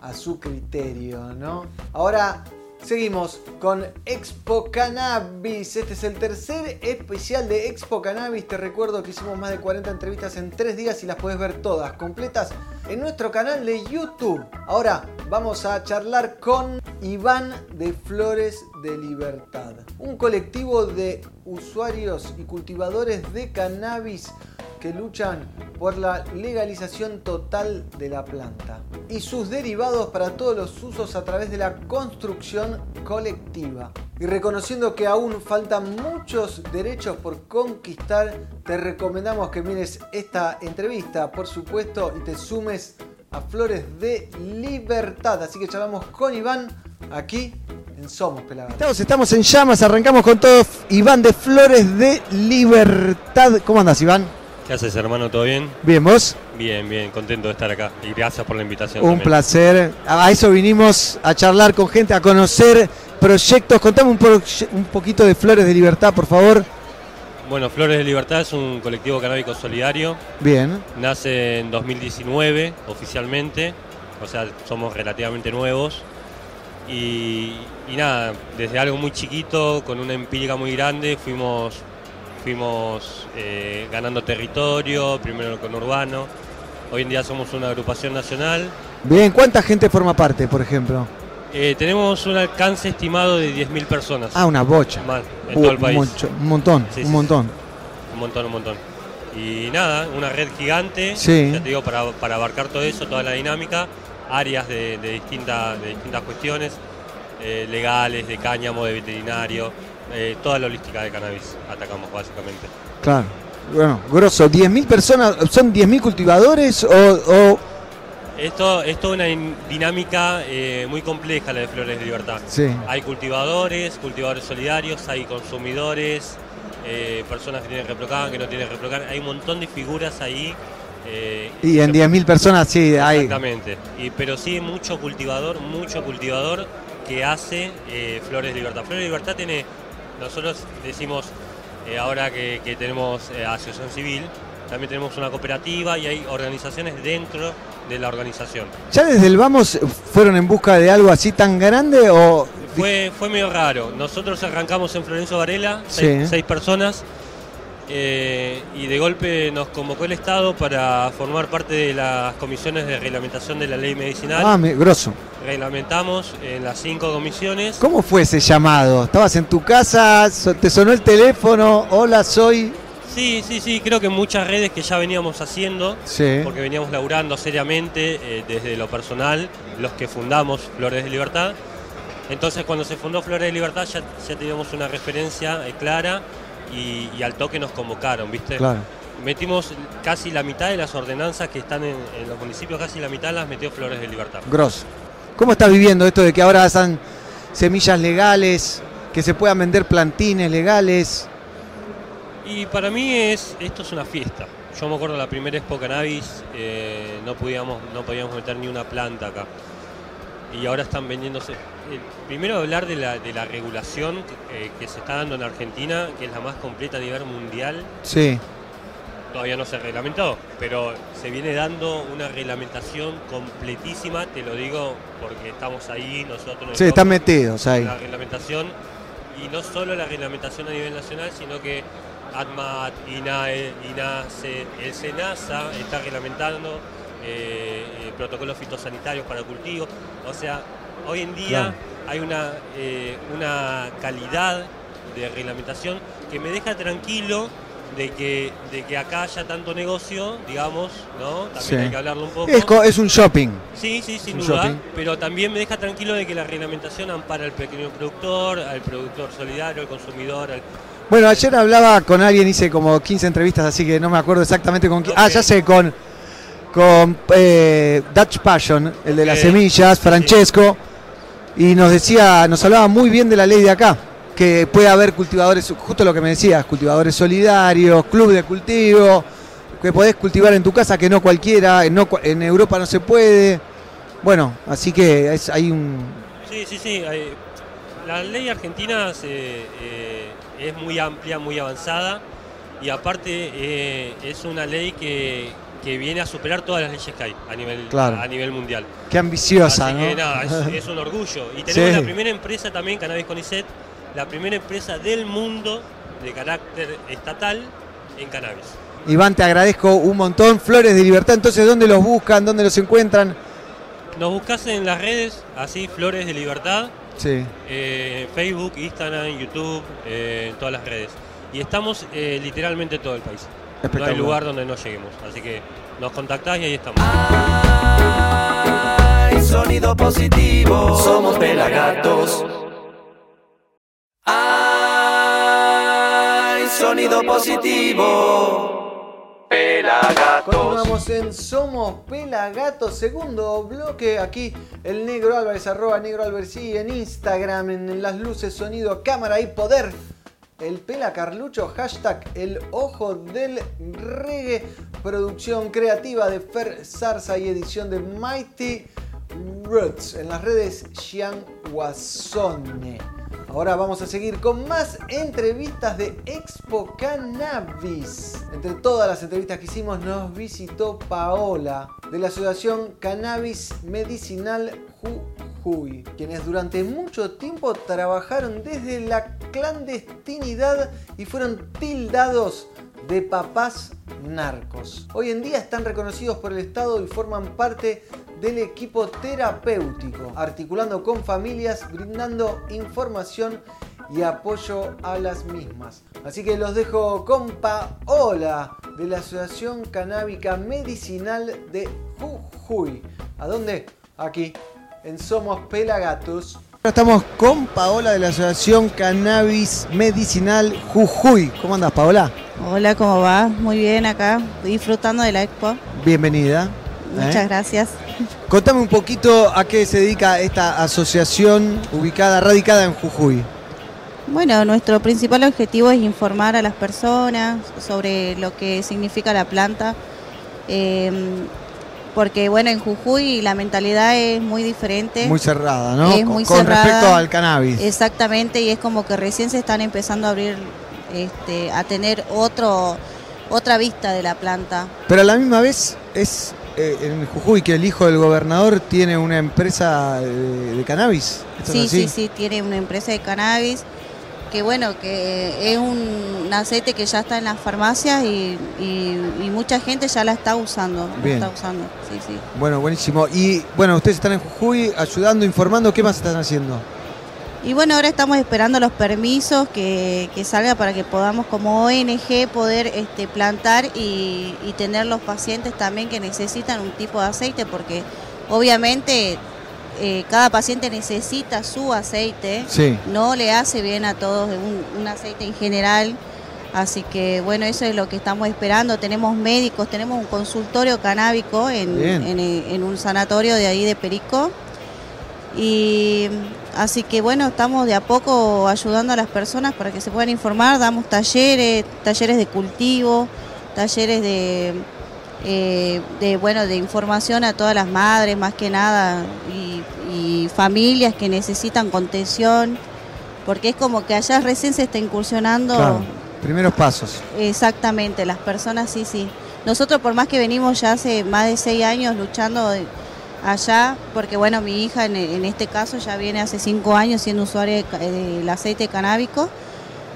a su criterio, ¿no? Ahora. Seguimos con Expo Cannabis. Este es el tercer especial de Expo Cannabis. Te recuerdo que hicimos más de 40 entrevistas en 3 días y las puedes ver todas completas en nuestro canal de YouTube. Ahora vamos a charlar con Iván de Flores de Libertad, un colectivo de usuarios y cultivadores de cannabis que luchan por la legalización total de la planta y sus derivados para todos los usos a través de la construcción colectiva. Y reconociendo que aún faltan muchos derechos por conquistar, te recomendamos que mires esta entrevista, por supuesto, y te sumes a Flores de Libertad. Así que charlamos con Iván aquí en Somos Pelagatos. Estamos, estamos en llamas, arrancamos con todo. Iván de Flores de Libertad. ¿Cómo andas, Iván? ¿Qué haces, hermano? ¿Todo bien? Bien, ¿vos? Bien, bien, contento de estar acá. Y gracias por la invitación. Un también. placer. A eso vinimos a charlar con gente, a conocer proyectos. Contame un, un poquito de Flores de Libertad, por favor. Bueno, Flores de Libertad es un colectivo canábico solidario. Bien. Nace en 2019 oficialmente, o sea, somos relativamente nuevos. Y, y nada, desde algo muy chiquito, con una empírica muy grande, fuimos, fuimos eh, ganando territorio, primero con Urbano. Hoy en día somos una agrupación nacional. Bien, ¿cuánta gente forma parte, por ejemplo? Eh, tenemos un alcance estimado de 10.000 personas. Ah, una bocha. Más, en Uh, todo el país. un montón, Sí, un sí, montón. Un montón, un montón. Y nada, una red gigante, Sí. ya te digo, para, para abarcar todo eso, toda la dinámica, áreas de, de, distintas, de distintas cuestiones, eh, legales, de cáñamo, de veterinario, eh, toda la holística de cannabis atacamos básicamente. Claro. Bueno, grosso. ¿10.000 personas? ¿Son 10.000 cultivadores o, o- Esto es toda una din- dinámica eh, muy compleja la de Flores de Libertad. Sí. Hay cultivadores, cultivadores solidarios, hay consumidores, eh, personas que tienen reprocan, que no tienen reprocan. Hay un montón de figuras ahí Eh, Y en 10.000 personas sí hay. Exactamente. Y, pero sí mucho cultivador, mucho cultivador que hace eh, Flores de Libertad. Flores de Libertad tiene, nosotros decimos, eh, ahora que, que tenemos eh, asociación civil, también tenemos una cooperativa y hay organizaciones dentro de la organización. ¿Ya desde el vamos fueron en busca de algo así tan grande o Fue, fue medio raro. Nosotros arrancamos en Florencio Varela, Sí. seis personas, eh, y de golpe nos convocó el Estado para formar parte de las comisiones de reglamentación de la ley medicinal. Ah, me- grosso. Reglamentamos en las cinco comisiones. ¿Cómo fue ese llamado? ¿Estabas en tu casa? ¿Te sonó el teléfono? Hola, soy. Sí, sí, sí, creo que muchas redes que ya veníamos haciendo, Sí. porque veníamos laburando seriamente eh, desde lo personal, los que fundamos Flores de Libertad. Entonces cuando se fundó Flores de Libertad ya, ya teníamos una referencia eh, clara y, y al toque nos convocaron, ¿viste? Claro. Metimos casi la mitad de las ordenanzas que están en, en los municipios, casi la mitad las metió Flores de Libertad. Grosso. ¿Cómo estás viviendo esto de que ahora hacen semillas legales, que se puedan vender plantines legales? Y para mí es esto es una fiesta. Yo me acuerdo la primera Expo Cannabis, eh, no, podíamos, no podíamos meter ni una planta acá. Y ahora están vendiéndose. eh, primero hablar de la, de la regulación eh, que se está dando en Argentina, que es la más completa a nivel mundial. Sí. Todavía no se reglamentó, pero se viene dando una reglamentación completísima, te lo digo porque estamos ahí, nosotros. Sí, están metidos ahí. La reglamentación, y no solo la reglamentación a nivel nacional, sino que ADMAT, INAE, INASE, el SENASA está reglamentando eh, eh, protocolos fitosanitarios para cultivo. O sea, hoy en día Claro. hay una, eh, una calidad de reglamentación que me deja tranquilo de que, de que acá haya tanto negocio, digamos, ¿no? También Sí. hay que hablarlo un poco. Es, un shopping. Sí, sí, sin duda. shopping. Pero también me deja tranquilo de que la reglamentación ampara al pequeño productor, al productor solidario, al consumidor. al- Bueno, ayer hablaba con alguien, hice como 15 entrevistas, así que no me acuerdo exactamente con quién. Ah, ya sé, con, con eh, Dutch Passion, el de las semillas, Francesco, y nos decía, nos hablaba muy bien de la ley de acá, que puede haber cultivadores, justo lo que me decías, cultivadores solidarios, club de cultivo, que podés cultivar en tu casa, que no cualquiera, en, no, cua- en Europa no se puede. Bueno, así que es, hay un... Sí, sí, sí. hay- La ley argentina se, eh, es muy amplia, muy avanzada y aparte eh, es una ley que, que viene a superar todas las leyes que hay a nivel, Claro. a nivel mundial. Qué ambiciosa, Así ¿no? que nada, es, es un orgullo. Y tenemos Sí. la primera empresa también, Cannabis Conicet, la primera empresa del mundo de carácter estatal en cannabis. Iván, te agradezco un montón. Flores de Libertad, entonces, ¿dónde los buscan? ¿Dónde los encuentran? Nos buscas en las redes, así Flores de Libertad, Sí. eh, Facebook, Instagram, YouTube, eh, en todas las redes. Y estamos eh, literalmente en todo el país. No hay lugar donde no lleguemos. Así que nos contactás y ahí estamos. Hay sonido positivo. Somos pelagatos. Hay sonido positivo. Pelagatos. Continuamos en Somos Pelagatos, segundo bloque. Aquí el Negro Álvarez, arroba Negro Álvarez y en Instagram, en las luces, sonido, cámara y poder. El Pela Carlucho, hashtag el ojo del reggae, producción creativa de Fer Zarza y edición de Mighty Roots en las redes Xian Guasone. Ahora vamos a seguir con más entrevistas de Expo Cannabis. Entre todas las entrevistas que hicimos nos visitó Paola de la Asociación Cannabis Medicinal Quienes durante mucho tiempo trabajaron desde la clandestinidad y fueron tildados de papás narcos. Hoy en día están reconocidos por el Estado y forman parte del equipo terapéutico, articulando con familias, brindando información y apoyo a las mismas. Así que los dejo con Paola de la Asociación Canábica Medicinal de Jujuy. ¿A dónde? Aquí, en Somos Pelagatos. Ahora estamos con Paola de la Asociación Cannabis Medicinal Jujuy. ¿Cómo andas, Paola? Hola, ¿cómo va? Muy bien acá, disfrutando de la expo. Bienvenida. Muchas ¿Eh? gracias. Contame un poquito a qué se dedica esta asociación ubicada, radicada en Jujuy. Bueno, nuestro principal objetivo es informar a las personas sobre lo que significa la planta eh, porque bueno, en Jujuy la mentalidad es muy diferente. Muy cerrada, ¿no? Es con, muy con cerrada. respecto al cannabis. Exactamente, y es como que recién se están empezando a abrir, este, a tener otro, otra vista de la planta. Pero a la misma vez es eh, en Jujuy que el hijo del gobernador tiene una empresa de, de cannabis. ¿Esto es Sí, sí, sí, tiene una empresa de cannabis que bueno, que es un aceite que ya está en las farmacias y, y- y mucha gente ya la está usando. la está usando, sí, sí. Bueno, buenísimo. Y bueno, ustedes están en Jujuy ayudando, informando. ¿Qué más están haciendo? Y bueno, ahora estamos esperando los permisos que, que salga para que podamos como ONG poder este, plantar y, y tener los pacientes también que necesitan un tipo de aceite, porque obviamente eh, cada paciente necesita su aceite, Sí. no le hace bien a todos un, un aceite en general. Así que bueno, eso es lo que estamos esperando. Tenemos médicos, tenemos un consultorio canábico en, Bien. en, en un sanatorio de ahí de Perico. Y así que bueno, estamos de a poco ayudando a las personas para que se puedan informar, damos talleres, talleres de cultivo, talleres de, eh, de bueno, de información a todas las madres más que nada y, y familias que necesitan contención, porque es como que allá recién se está incursionando Claro. Primeros pasos. Exactamente, las personas sí, sí. Nosotros por más que venimos ya hace más de seis años luchando de- allá, porque bueno, mi hija en, en este caso ya viene hace cinco años siendo usuaria de del aceite canábico,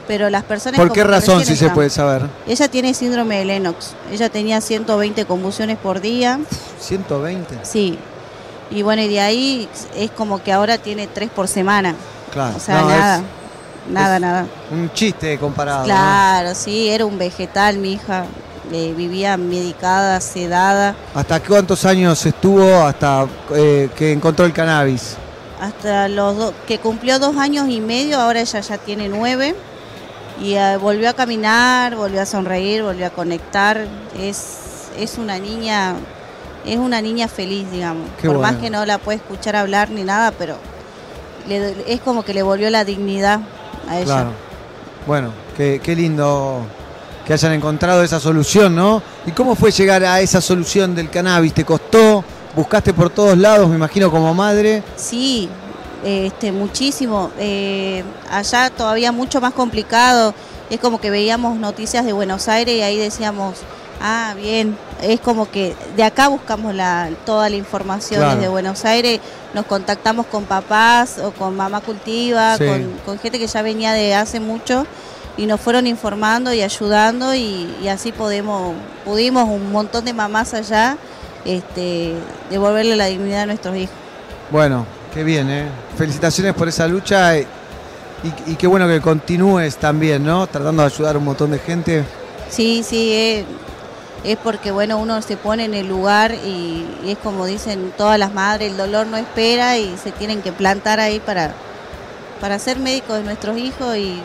pero las personas... ¿Por qué razón, si se puede saber? Ella tiene síndrome de Lennox, ella tenía 120 convulsiones por día, 120. sí. Y bueno, y de ahí es como que ahora tiene tres por semana. Claro. O sea, No, nada, es nada, nada. un chiste comparado. ¿no? Claro, sí, era un vegetal, mi hija. eh, vivía medicada, sedada, ¿Hasta cuántos años estuvo hasta eh, que encontró el cannabis? hasta los do- que cumplió dos años y medio, ahora ella ya tiene nueve. Y eh, volvió a caminar, volvió a sonreír, volvió a conectar. Es, es una niña, es una niña feliz, digamos. Qué Por más que no la puede escuchar hablar ni nada, pero le- es como que le volvió la dignidad a ella. Claro. Bueno, qué, qué lindo que hayan encontrado esa solución, ¿no? ¿Y cómo fue llegar a esa solución del cannabis? ¿Te costó? ¿Buscaste por todos lados, me imagino, como madre? Sí, este, muchísimo. Eh, allá todavía mucho más complicado. Es como que veíamos noticias de Buenos Aires y ahí decíamos, ah, bien. Es como que de acá buscamos la, toda la información Claro. desde Buenos Aires. Nos contactamos con papás o con mamá cultiva, Sí. con, con gente que ya venía de hace mucho y nos fueron informando y ayudando y, y así podemos, pudimos un montón de mamás allá este, devolverle la dignidad a nuestros hijos. Bueno, qué bien, ¿eh? Felicitaciones por esa lucha y, y qué bueno que continúes también, ¿no? Tratando de ayudar a un montón de gente. Sí, sí, eh, es porque bueno, uno se pone en el lugar y, y es como dicen todas las madres, el dolor no espera y se tienen que plantar ahí para, para ser médicos de nuestros hijos y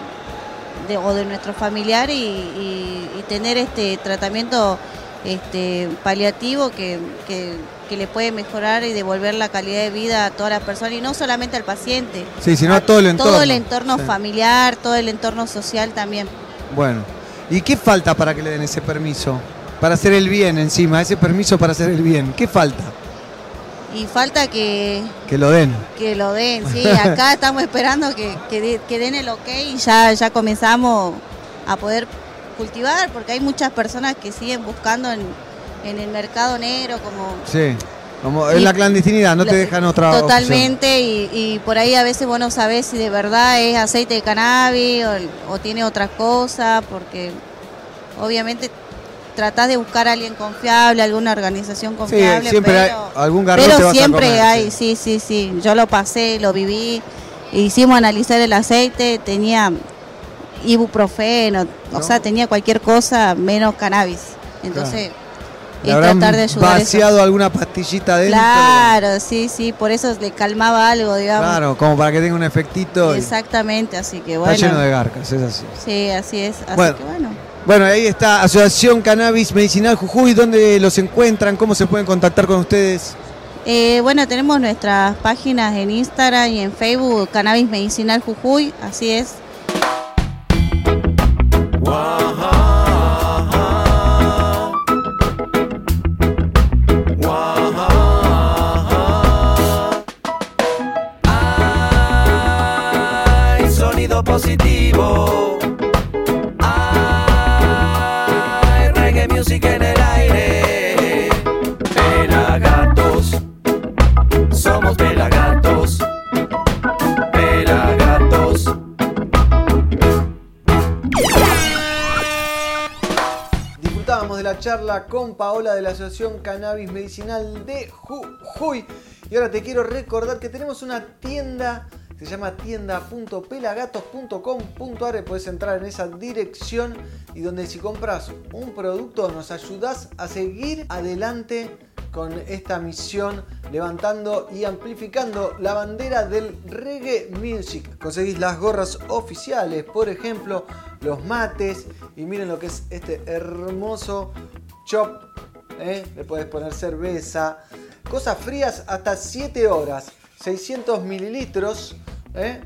de- o de nuestros familiares y, y- y tener este tratamiento este paliativo que, que- que le puede mejorar y devolver la calidad de vida a todas las personas y no solamente al paciente. Sí, sino a todo el entorno. Todo el entorno Sí. familiar, todo el entorno social también. Bueno, ¿y qué falta para que le den ese permiso? Para hacer el bien encima, ese permiso para hacer el bien. ¿Qué falta? Y falta que, Que lo den. que lo den, sí. Acá estamos esperando que, que, de- que den el ok y ya, ya comenzamos a poder cultivar, porque hay muchas personas que siguen buscando en, en el mercado negro como... Sí. Como en la clandestinidad, no te dejan otra. Totalmente, y, y por ahí a veces vos no sabés si de verdad es aceite de cannabis o, o tiene otra cosa, porque obviamente tratás de buscar a alguien confiable, alguna organización confiable, siempre hay- pero, algún pero siempre comer, hay, sí, sí, sí, yo lo pasé, lo viví, hicimos analizar el aceite, tenía ibuprofeno, o sea, tenía cualquier cosa menos cannabis, entonces es tratar de ayudar eso. vaciado alguna pastillita dentro. Claro, sí, sí, por eso le calmaba algo, digamos. Claro, como para que tenga un efectito. Exactamente, así que Está bueno. lleno de garcas, es así. Sí, así es, así Bueno. que bueno. Bueno, ahí está Asociación Cannabis Medicinal Jujuy. ¿Dónde los encuentran? ¿Cómo se pueden contactar con ustedes? Eh, bueno, tenemos nuestras páginas en Instagram y en Facebook, Cannabis Medicinal Jujuy, así es. Charla con Paola de la Asociación Cannabis Medicinal de Jujuy. Y ahora te quiero recordar que tenemos una tienda se llama tienda.pelagatos.com.ar. Puedes entrar en esa dirección y donde si compras un producto nos ayudas a seguir adelante con esta misión, levantando y amplificando la bandera del reggae music. Conseguís las gorras oficiales, por ejemplo, los mates y miren lo que es este hermoso chop. ¿eh? Le puedes poner cerveza, cosas frías hasta 7 horas. 600 mililitros. ¿eh?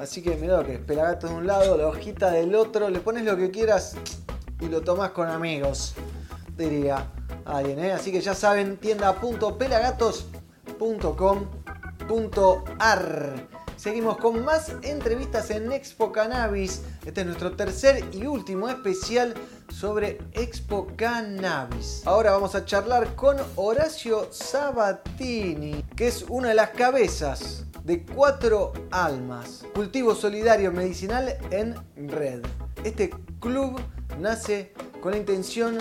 Así que mira lo que es, pelagato de un lado, la hojita del otro, le pones lo que quieras y lo tomas con amigos, diría alguien. ¿eh? Así que ya saben, tienda.pelagatos.com.ar. Seguimos con más entrevistas en Expo Cannabis. Este es nuestro tercer y último especial sobre Expo Cannabis. Ahora vamos a charlar con Horacio Sabatini, que es una de las cabezas de Cuatro Almas, cultivo solidario medicinal en red. Este club nace con la intención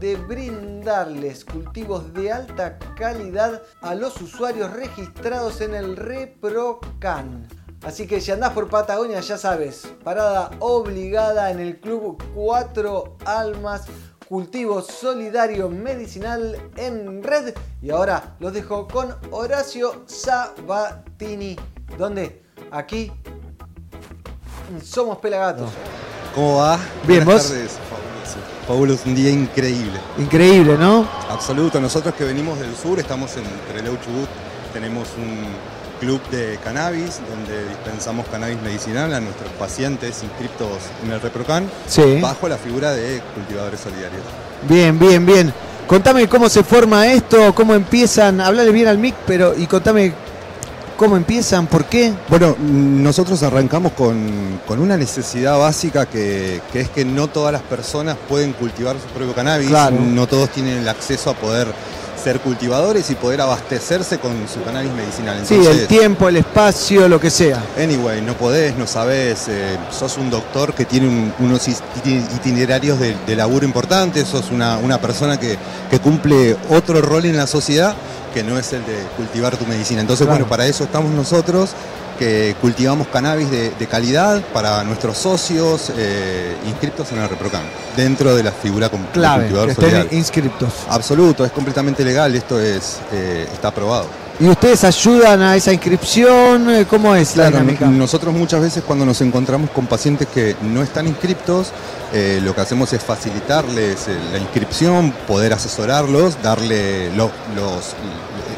de brindarles cultivos de alta calidad a los usuarios registrados en el ReproCan. Así que si andás por Patagonia ya sabes, parada obligada en el club Cuatro Almas, cultivo solidario medicinal en red. Y ahora los dejo con Horacio Sabatini. ¿Dónde? Aquí. Somos Pelagatos. ¿Cómo va? Bien, Buenas ¿vos? tardes, fabuloso. Fabuloso, un día increíble. Increíble, ¿no? Absoluto. Nosotros que venimos del sur, estamos en Trelew Chubut, tenemos un club de cannabis donde dispensamos cannabis medicinal a nuestros pacientes inscritos en el ReproCan Sí. bajo la figura de cultivadores solidarios. Bien, bien, bien. Contame cómo se forma esto, cómo empiezan, hablale bien al mic, pero y contame cómo empiezan, por qué. Bueno, nosotros arrancamos con, con una necesidad básica que, que es que no todas las personas pueden cultivar su propio cannabis, Claro. no todos tienen el acceso a poder ser cultivadores y poder abastecerse con su cannabis medicinal. Sí, el tiempo, el espacio, lo que sea. Anyway, no podés, no sabés, eh, sos un doctor que tiene un- unos itinerarios de, de laburo importantes, sos una, una persona que, que cumple otro rol en la sociedad que no es el de cultivar tu medicina. Entonces, Claro. bueno, para eso estamos nosotros, que cultivamos cannabis de, de calidad para nuestros socios eh, inscriptos en el ReproCam, dentro de la figura como Clave, cultivador que estén solidario. inscriptos. Absoluto, es completamente legal, esto es eh, está aprobado. ¿Y ustedes ayudan a esa inscripción? Eh, ¿Cómo es la Claro, dinámica? no- nosotros muchas veces cuando nos encontramos con pacientes que no están inscriptos, eh, lo que hacemos es facilitarles eh, la inscripción, poder asesorarlos, darle los,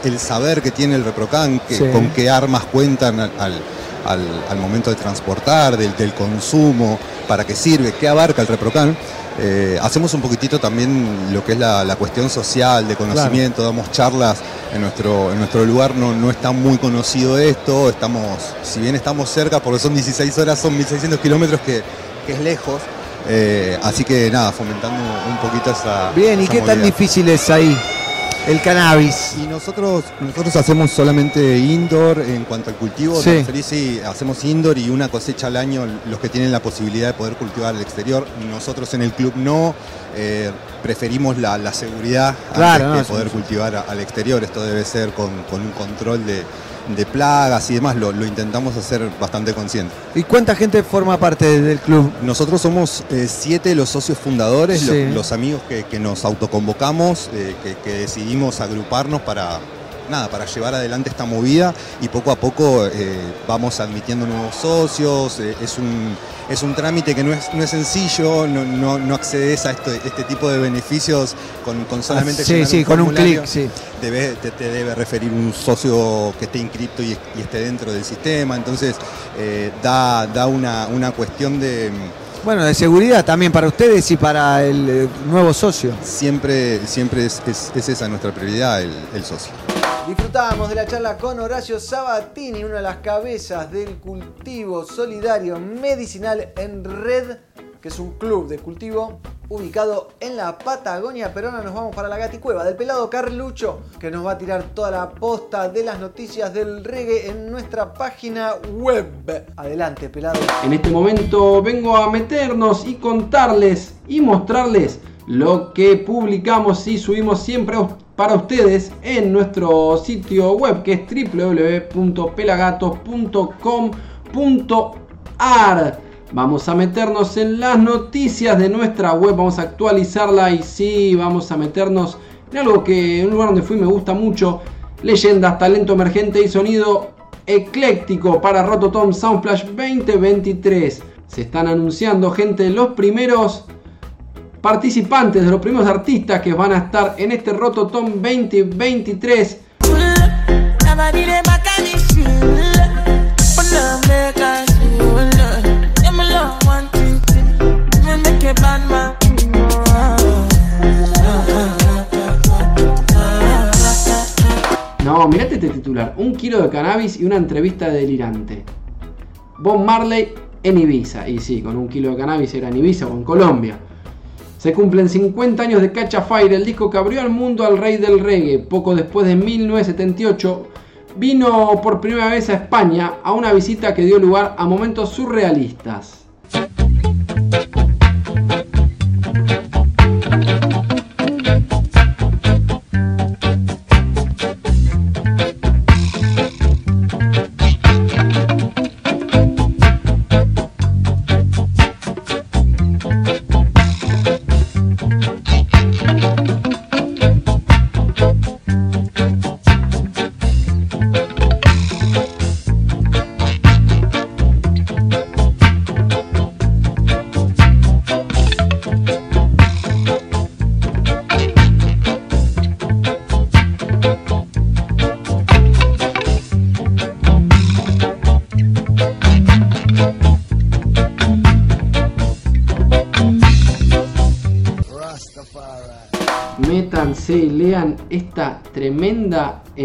el saber que tiene el ReproCan, que, Sí. con qué armas cuentan al, al- al- al momento de transportar, del, del consumo, para qué sirve, qué abarca el ReproCan. Eh, hacemos un poquitito también lo que es la, la cuestión social, de conocimiento, damos charlas en nuestro, en nuestro lugar, no, no está muy conocido esto, estamos, si bien estamos cerca, porque son 16 horas, son 1600 kilómetros que, que es lejos, eh, así que nada, fomentando un poquito esa... Bien, ¿y qué tan difícil es ahí el cannabis? Y nosotros, nosotros hacemos solamente indoor en cuanto al cultivo. Sí. hacemos indoor y una cosecha al año los que tienen la posibilidad de poder cultivar al exterior. Nosotros en el club no. eh, preferimos la, la seguridad Claro, antes no, que sí, poder sí. cultivar al exterior. Esto debe ser con, con un control de, de plagas y demás. Lo, lo intentamos hacer bastante consciente. ¿Y cuánta gente forma parte del club? Nosotros somos eh, siete los socios fundadores, los, amigos que, que nos autoconvocamos, eh, que, que decidimos agruparnos para nada, para llevar adelante esta movida y poco a poco eh, vamos admitiendo nuevos socios. eh, es un es un trámite que no es, no es sencillo, no, no, no accedes a este tipo de beneficios con, con solamente Ah, sí, sí, con un clic, sí. Debe- te, te debe referir un socio que esté inscripto y, y esté dentro del sistema, entonces eh, da, da una, una cuestión de... Bueno, de seguridad también para ustedes y para el nuevo socio. Siempre, siempre es, es- es esa nuestra prioridad, el, el socio. Disfrutábamos de la charla con Horacio Sabatini, una de las cabezas del cultivo solidario medicinal en red, que es un club de cultivo ubicado en la Patagonia peruana. Nos vamos para la gaticueva del pelado Carlucho, que nos va a tirar toda la posta de las noticias del reggae en nuestra página web. Adelante, pelado. En este momento vengo a meternos y contarles y mostrarles lo que publicamos y subimos siempre para ustedes en nuestro sitio web que es www.pelagatos.com.ar. Vamos a meternos en las noticias de nuestra web, vamos a actualizarla y sí, vamos a meternos en algo que en un lugar donde fui me gusta mucho, leyendas, talento emergente y sonido ecléctico para Rototom Soundflash 2023. Se están anunciando, gente, los primeros participantes, de los primeros artistas que van a estar en este Rototom 2023. No, mirate este titular. Un kilo de cannabis y una entrevista delirante. Bob Marley en Ibiza. Y sí, con un kilo de cannabis era en Ibiza o en Colombia. Se cumplen 50 años de Catch Fire, el disco que abrió al mundo al rey del reggae. Poco después de 1978, vino por primera vez a España a una visita que dio lugar a momentos surrealistas.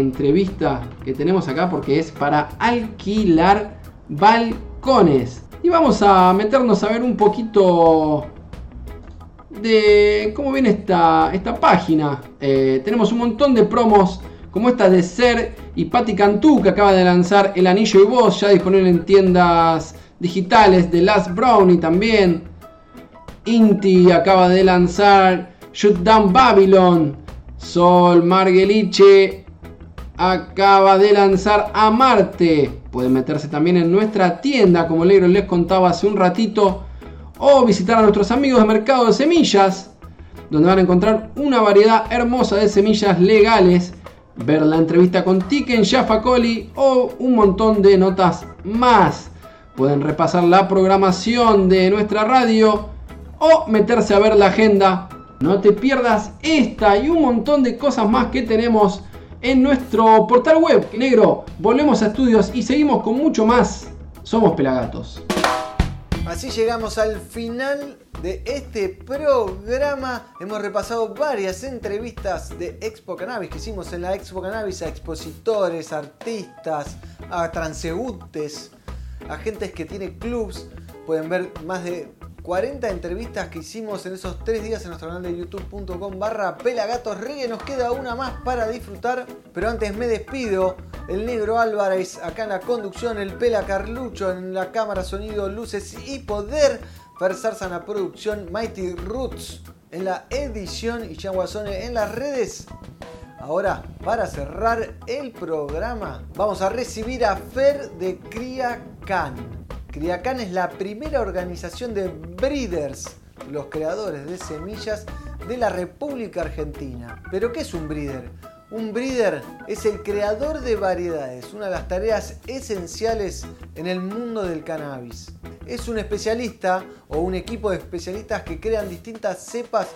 Entrevista que tenemos acá porque es para alquilar balcones. Y vamos a meternos a ver un poquito de cómo viene esta, esta página. Eh, tenemos un montón de promos como esta de Ser y Patti Cantú que acaba de lanzar El Anillo y Voz, ya disponible en tiendas digitales de Last Brownie también. Inti acaba de lanzar Shoot Down Babylon. Sol Margeliche acaba de lanzar a Marte. Pueden meterse también en nuestra tienda, como Legro les contaba hace un ratito, o visitar a nuestros amigos de Mercado de Semillas, donde van a encontrar una variedad hermosa de semillas legales, ver la entrevista con Tiken Jaffa Coli o un montón de notas más. Pueden repasar la programación de nuestra radio o meterse a ver la agenda. No te pierdas esta y un montón de cosas más que tenemos en nuestro portal web. Negro, volvemos a estudios y seguimos con mucho más. Somos Pelagatos. Así llegamos al final de este programa. Hemos repasado varias entrevistas de Expo Cannabis que hicimos en la Expo Cannabis a expositores, artistas, a transeúntes, a gentes que tienen clubs. Pueden ver más de 40 entrevistas que hicimos en esos tres días en nuestro canal de youtube.com barra pelagatos. Nos queda una más para disfrutar, pero antes me despido. El negro Álvarez acá en la conducción, el pela Carlucho en la cámara, sonido, luces y poder. Versarza en la producción, Mighty Roots en la edición y Guasone en las redes. Ahora, para cerrar el programa, vamos a recibir a Fer de Cria Can. Criacan es la primera organización de breeders, los creadores de semillas de la República Argentina. ¿Pero qué es un breeder? Un breeder es el creador de variedades, una de las tareas esenciales en el mundo del cannabis. Es un especialista o un equipo de especialistas que crean distintas cepas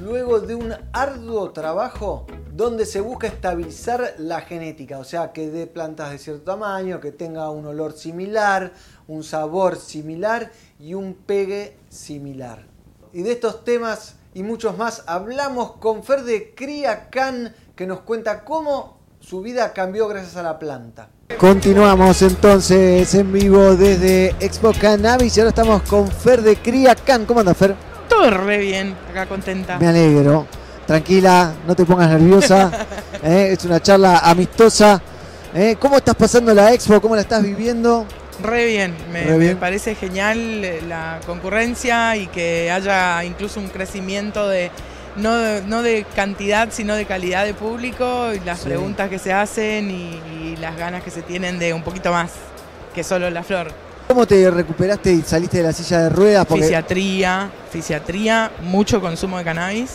luego de un arduo trabajo donde se busca estabilizar la genética, o sea, que dé plantas de cierto tamaño, que tenga un olor similar, un sabor similar y un pegue similar. Y de estos temas y muchos más hablamos con Fer de Cría Can, que nos cuenta cómo su vida cambió gracias a la planta. Continuamos entonces en vivo desde Expo Cannabis y ahora estamos con Fer de Cría Can. ¿Cómo anda Fer? Todo re bien, acá contenta. Me alegro. Tranquila, no te pongas nerviosa. ¿eh? Es una charla amistosa. ¿eh? ¿Cómo estás pasando la expo? ¿Cómo la estás viviendo? Re bien, me, Re me bien. parece genial eh, la concurrencia y que haya incluso un crecimiento de no, de- no de cantidad, sino de calidad de público y las Sí. preguntas que se hacen y, y las ganas que se tienen de un poquito más que solo la flor. ¿Cómo te recuperaste y saliste de la silla de ruedas? Porque, Fisiatría, fisiatría, mucho consumo de cannabis.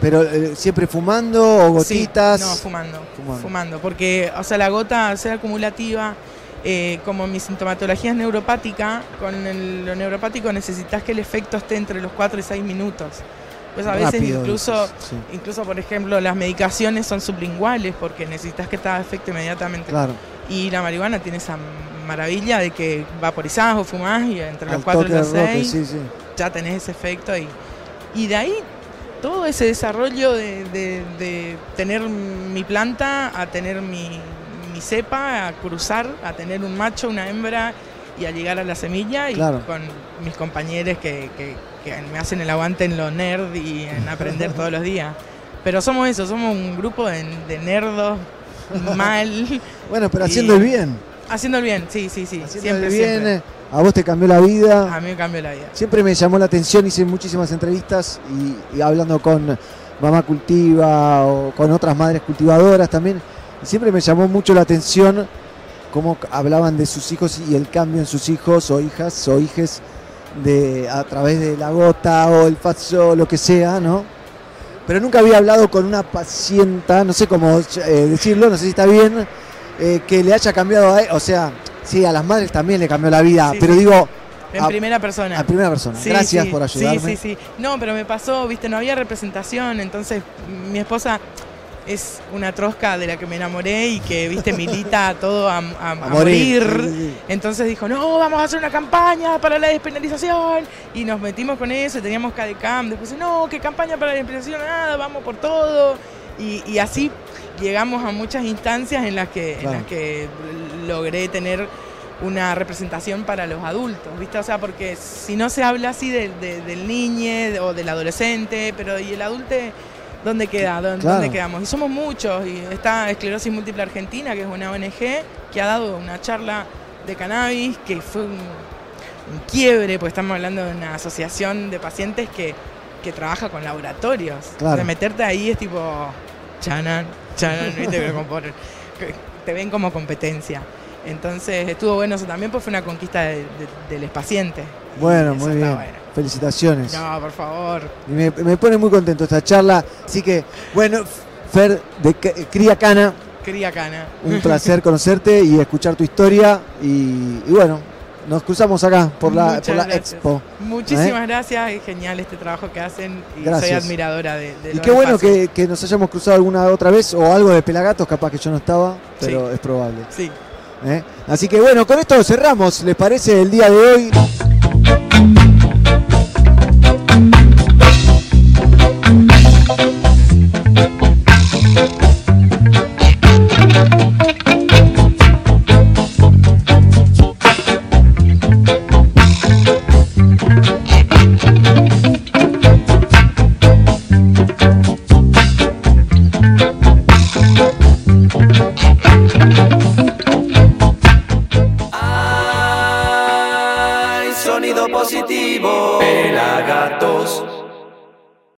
pero eh, siempre fumando o gotitas. Sí, no, fumando, Fumando. fumando. Porque, o sea, la gota, al ser acumulativa, eh, como mi sintomatología es neuropática, con el- lo neuropático necesitas que el efecto esté entre los 4 y 6 minutos. Pues a veces Rápido, incluso, sí. incluso, por ejemplo, las medicaciones son sublinguales porque necesitas que te haga efecto inmediatamente. Claro. Y la marihuana tiene esa maravilla de que vaporizás o fumás y entre los 4 y roque, 6 sí, sí. ya tenés ese efecto y, y de ahí todo ese desarrollo de, de- de tener mi planta a tener mi, mi cepa, a cruzar, a tener un macho, una hembra y a llegar a la semilla y Claro. con mis compañeros que, que- que me hacen el aguante en lo nerd y en aprender todos los días. Pero somos eso, somos un grupo de, de nerdos mal. Bueno, pero haciendo el bien. Haciendo el bien, sí, sí, sí. Haciendo siempre, el bien. siempre. eh, A vos te cambió la vida. A mí me cambió la vida. Siempre me llamó la atención, hice muchísimas entrevistas y, y hablando con Mamá Cultiva o con otras madres cultivadoras también. Y siempre me llamó mucho la atención cómo hablaban de sus hijos y el cambio en sus hijos o hijas o hijes de, a través de la gota o el faso, lo que sea, ¿no? Pero nunca había hablado con una pacienta, no sé cómo eh, decirlo, no sé si está bien, eh, que le haya cambiado, a, o sea, sí, a las madres también le cambió la vida, Sí, pero sí. digo, En a- primera persona. a primera persona. Sí, Gracias por ayudarme. Sí, sí, sí. No, pero me pasó, viste, no había representación, entonces mi esposa es una trosca de la que me enamoré y que, viste, milita todo a, a- a morir. Entonces dijo, no, vamos a hacer una campaña para la despenalización. Y nos metimos con eso, teníamos CADECAM. Después, no, ¿qué campaña para la despenalización? Nada, vamos por todo. Y, y así llegamos a muchas instancias en las que, en las que logré tener una representación para los adultos, ¿viste? O sea, porque si no se habla así de- de- del niño o del adolescente, pero ¿y el adulto dónde queda? ¿Dónde, Claro. dónde quedamos? Y somos muchos, y está Esclerosis Múltiple Argentina, que es una ONG que ha dado una charla de cannabis, que fue un, un quiebre, porque estamos hablando de una asociación de pacientes que, que trabaja con laboratorios. Claro. De meterte ahí es tipo, chanan, chanan, ¿viste? Te ven como competencia. Entonces estuvo bueno eso también, pues fue una conquista de- de- del paciente. Bueno, muy bien. bueno. Felicitaciones. No, por favor. Y me, me pone muy contento esta charla. Así que, bueno, Fer de Cría Cana, Cría cana. un placer conocerte y escuchar tu historia. Y, y bueno, nos cruzamos acá por la, por la gracias. expo. Muchísimas ¿Eh? gracias, es genial este trabajo que hacen y soy Gracias. admiradora de, de Y qué bueno que, que nos hayamos cruzado alguna otra vez o algo de Pelagatos, capaz que yo no estaba, pero Sí. es probable. Sí. ¿Eh? Así que bueno, con esto cerramos, ¿les parece el día de hoy?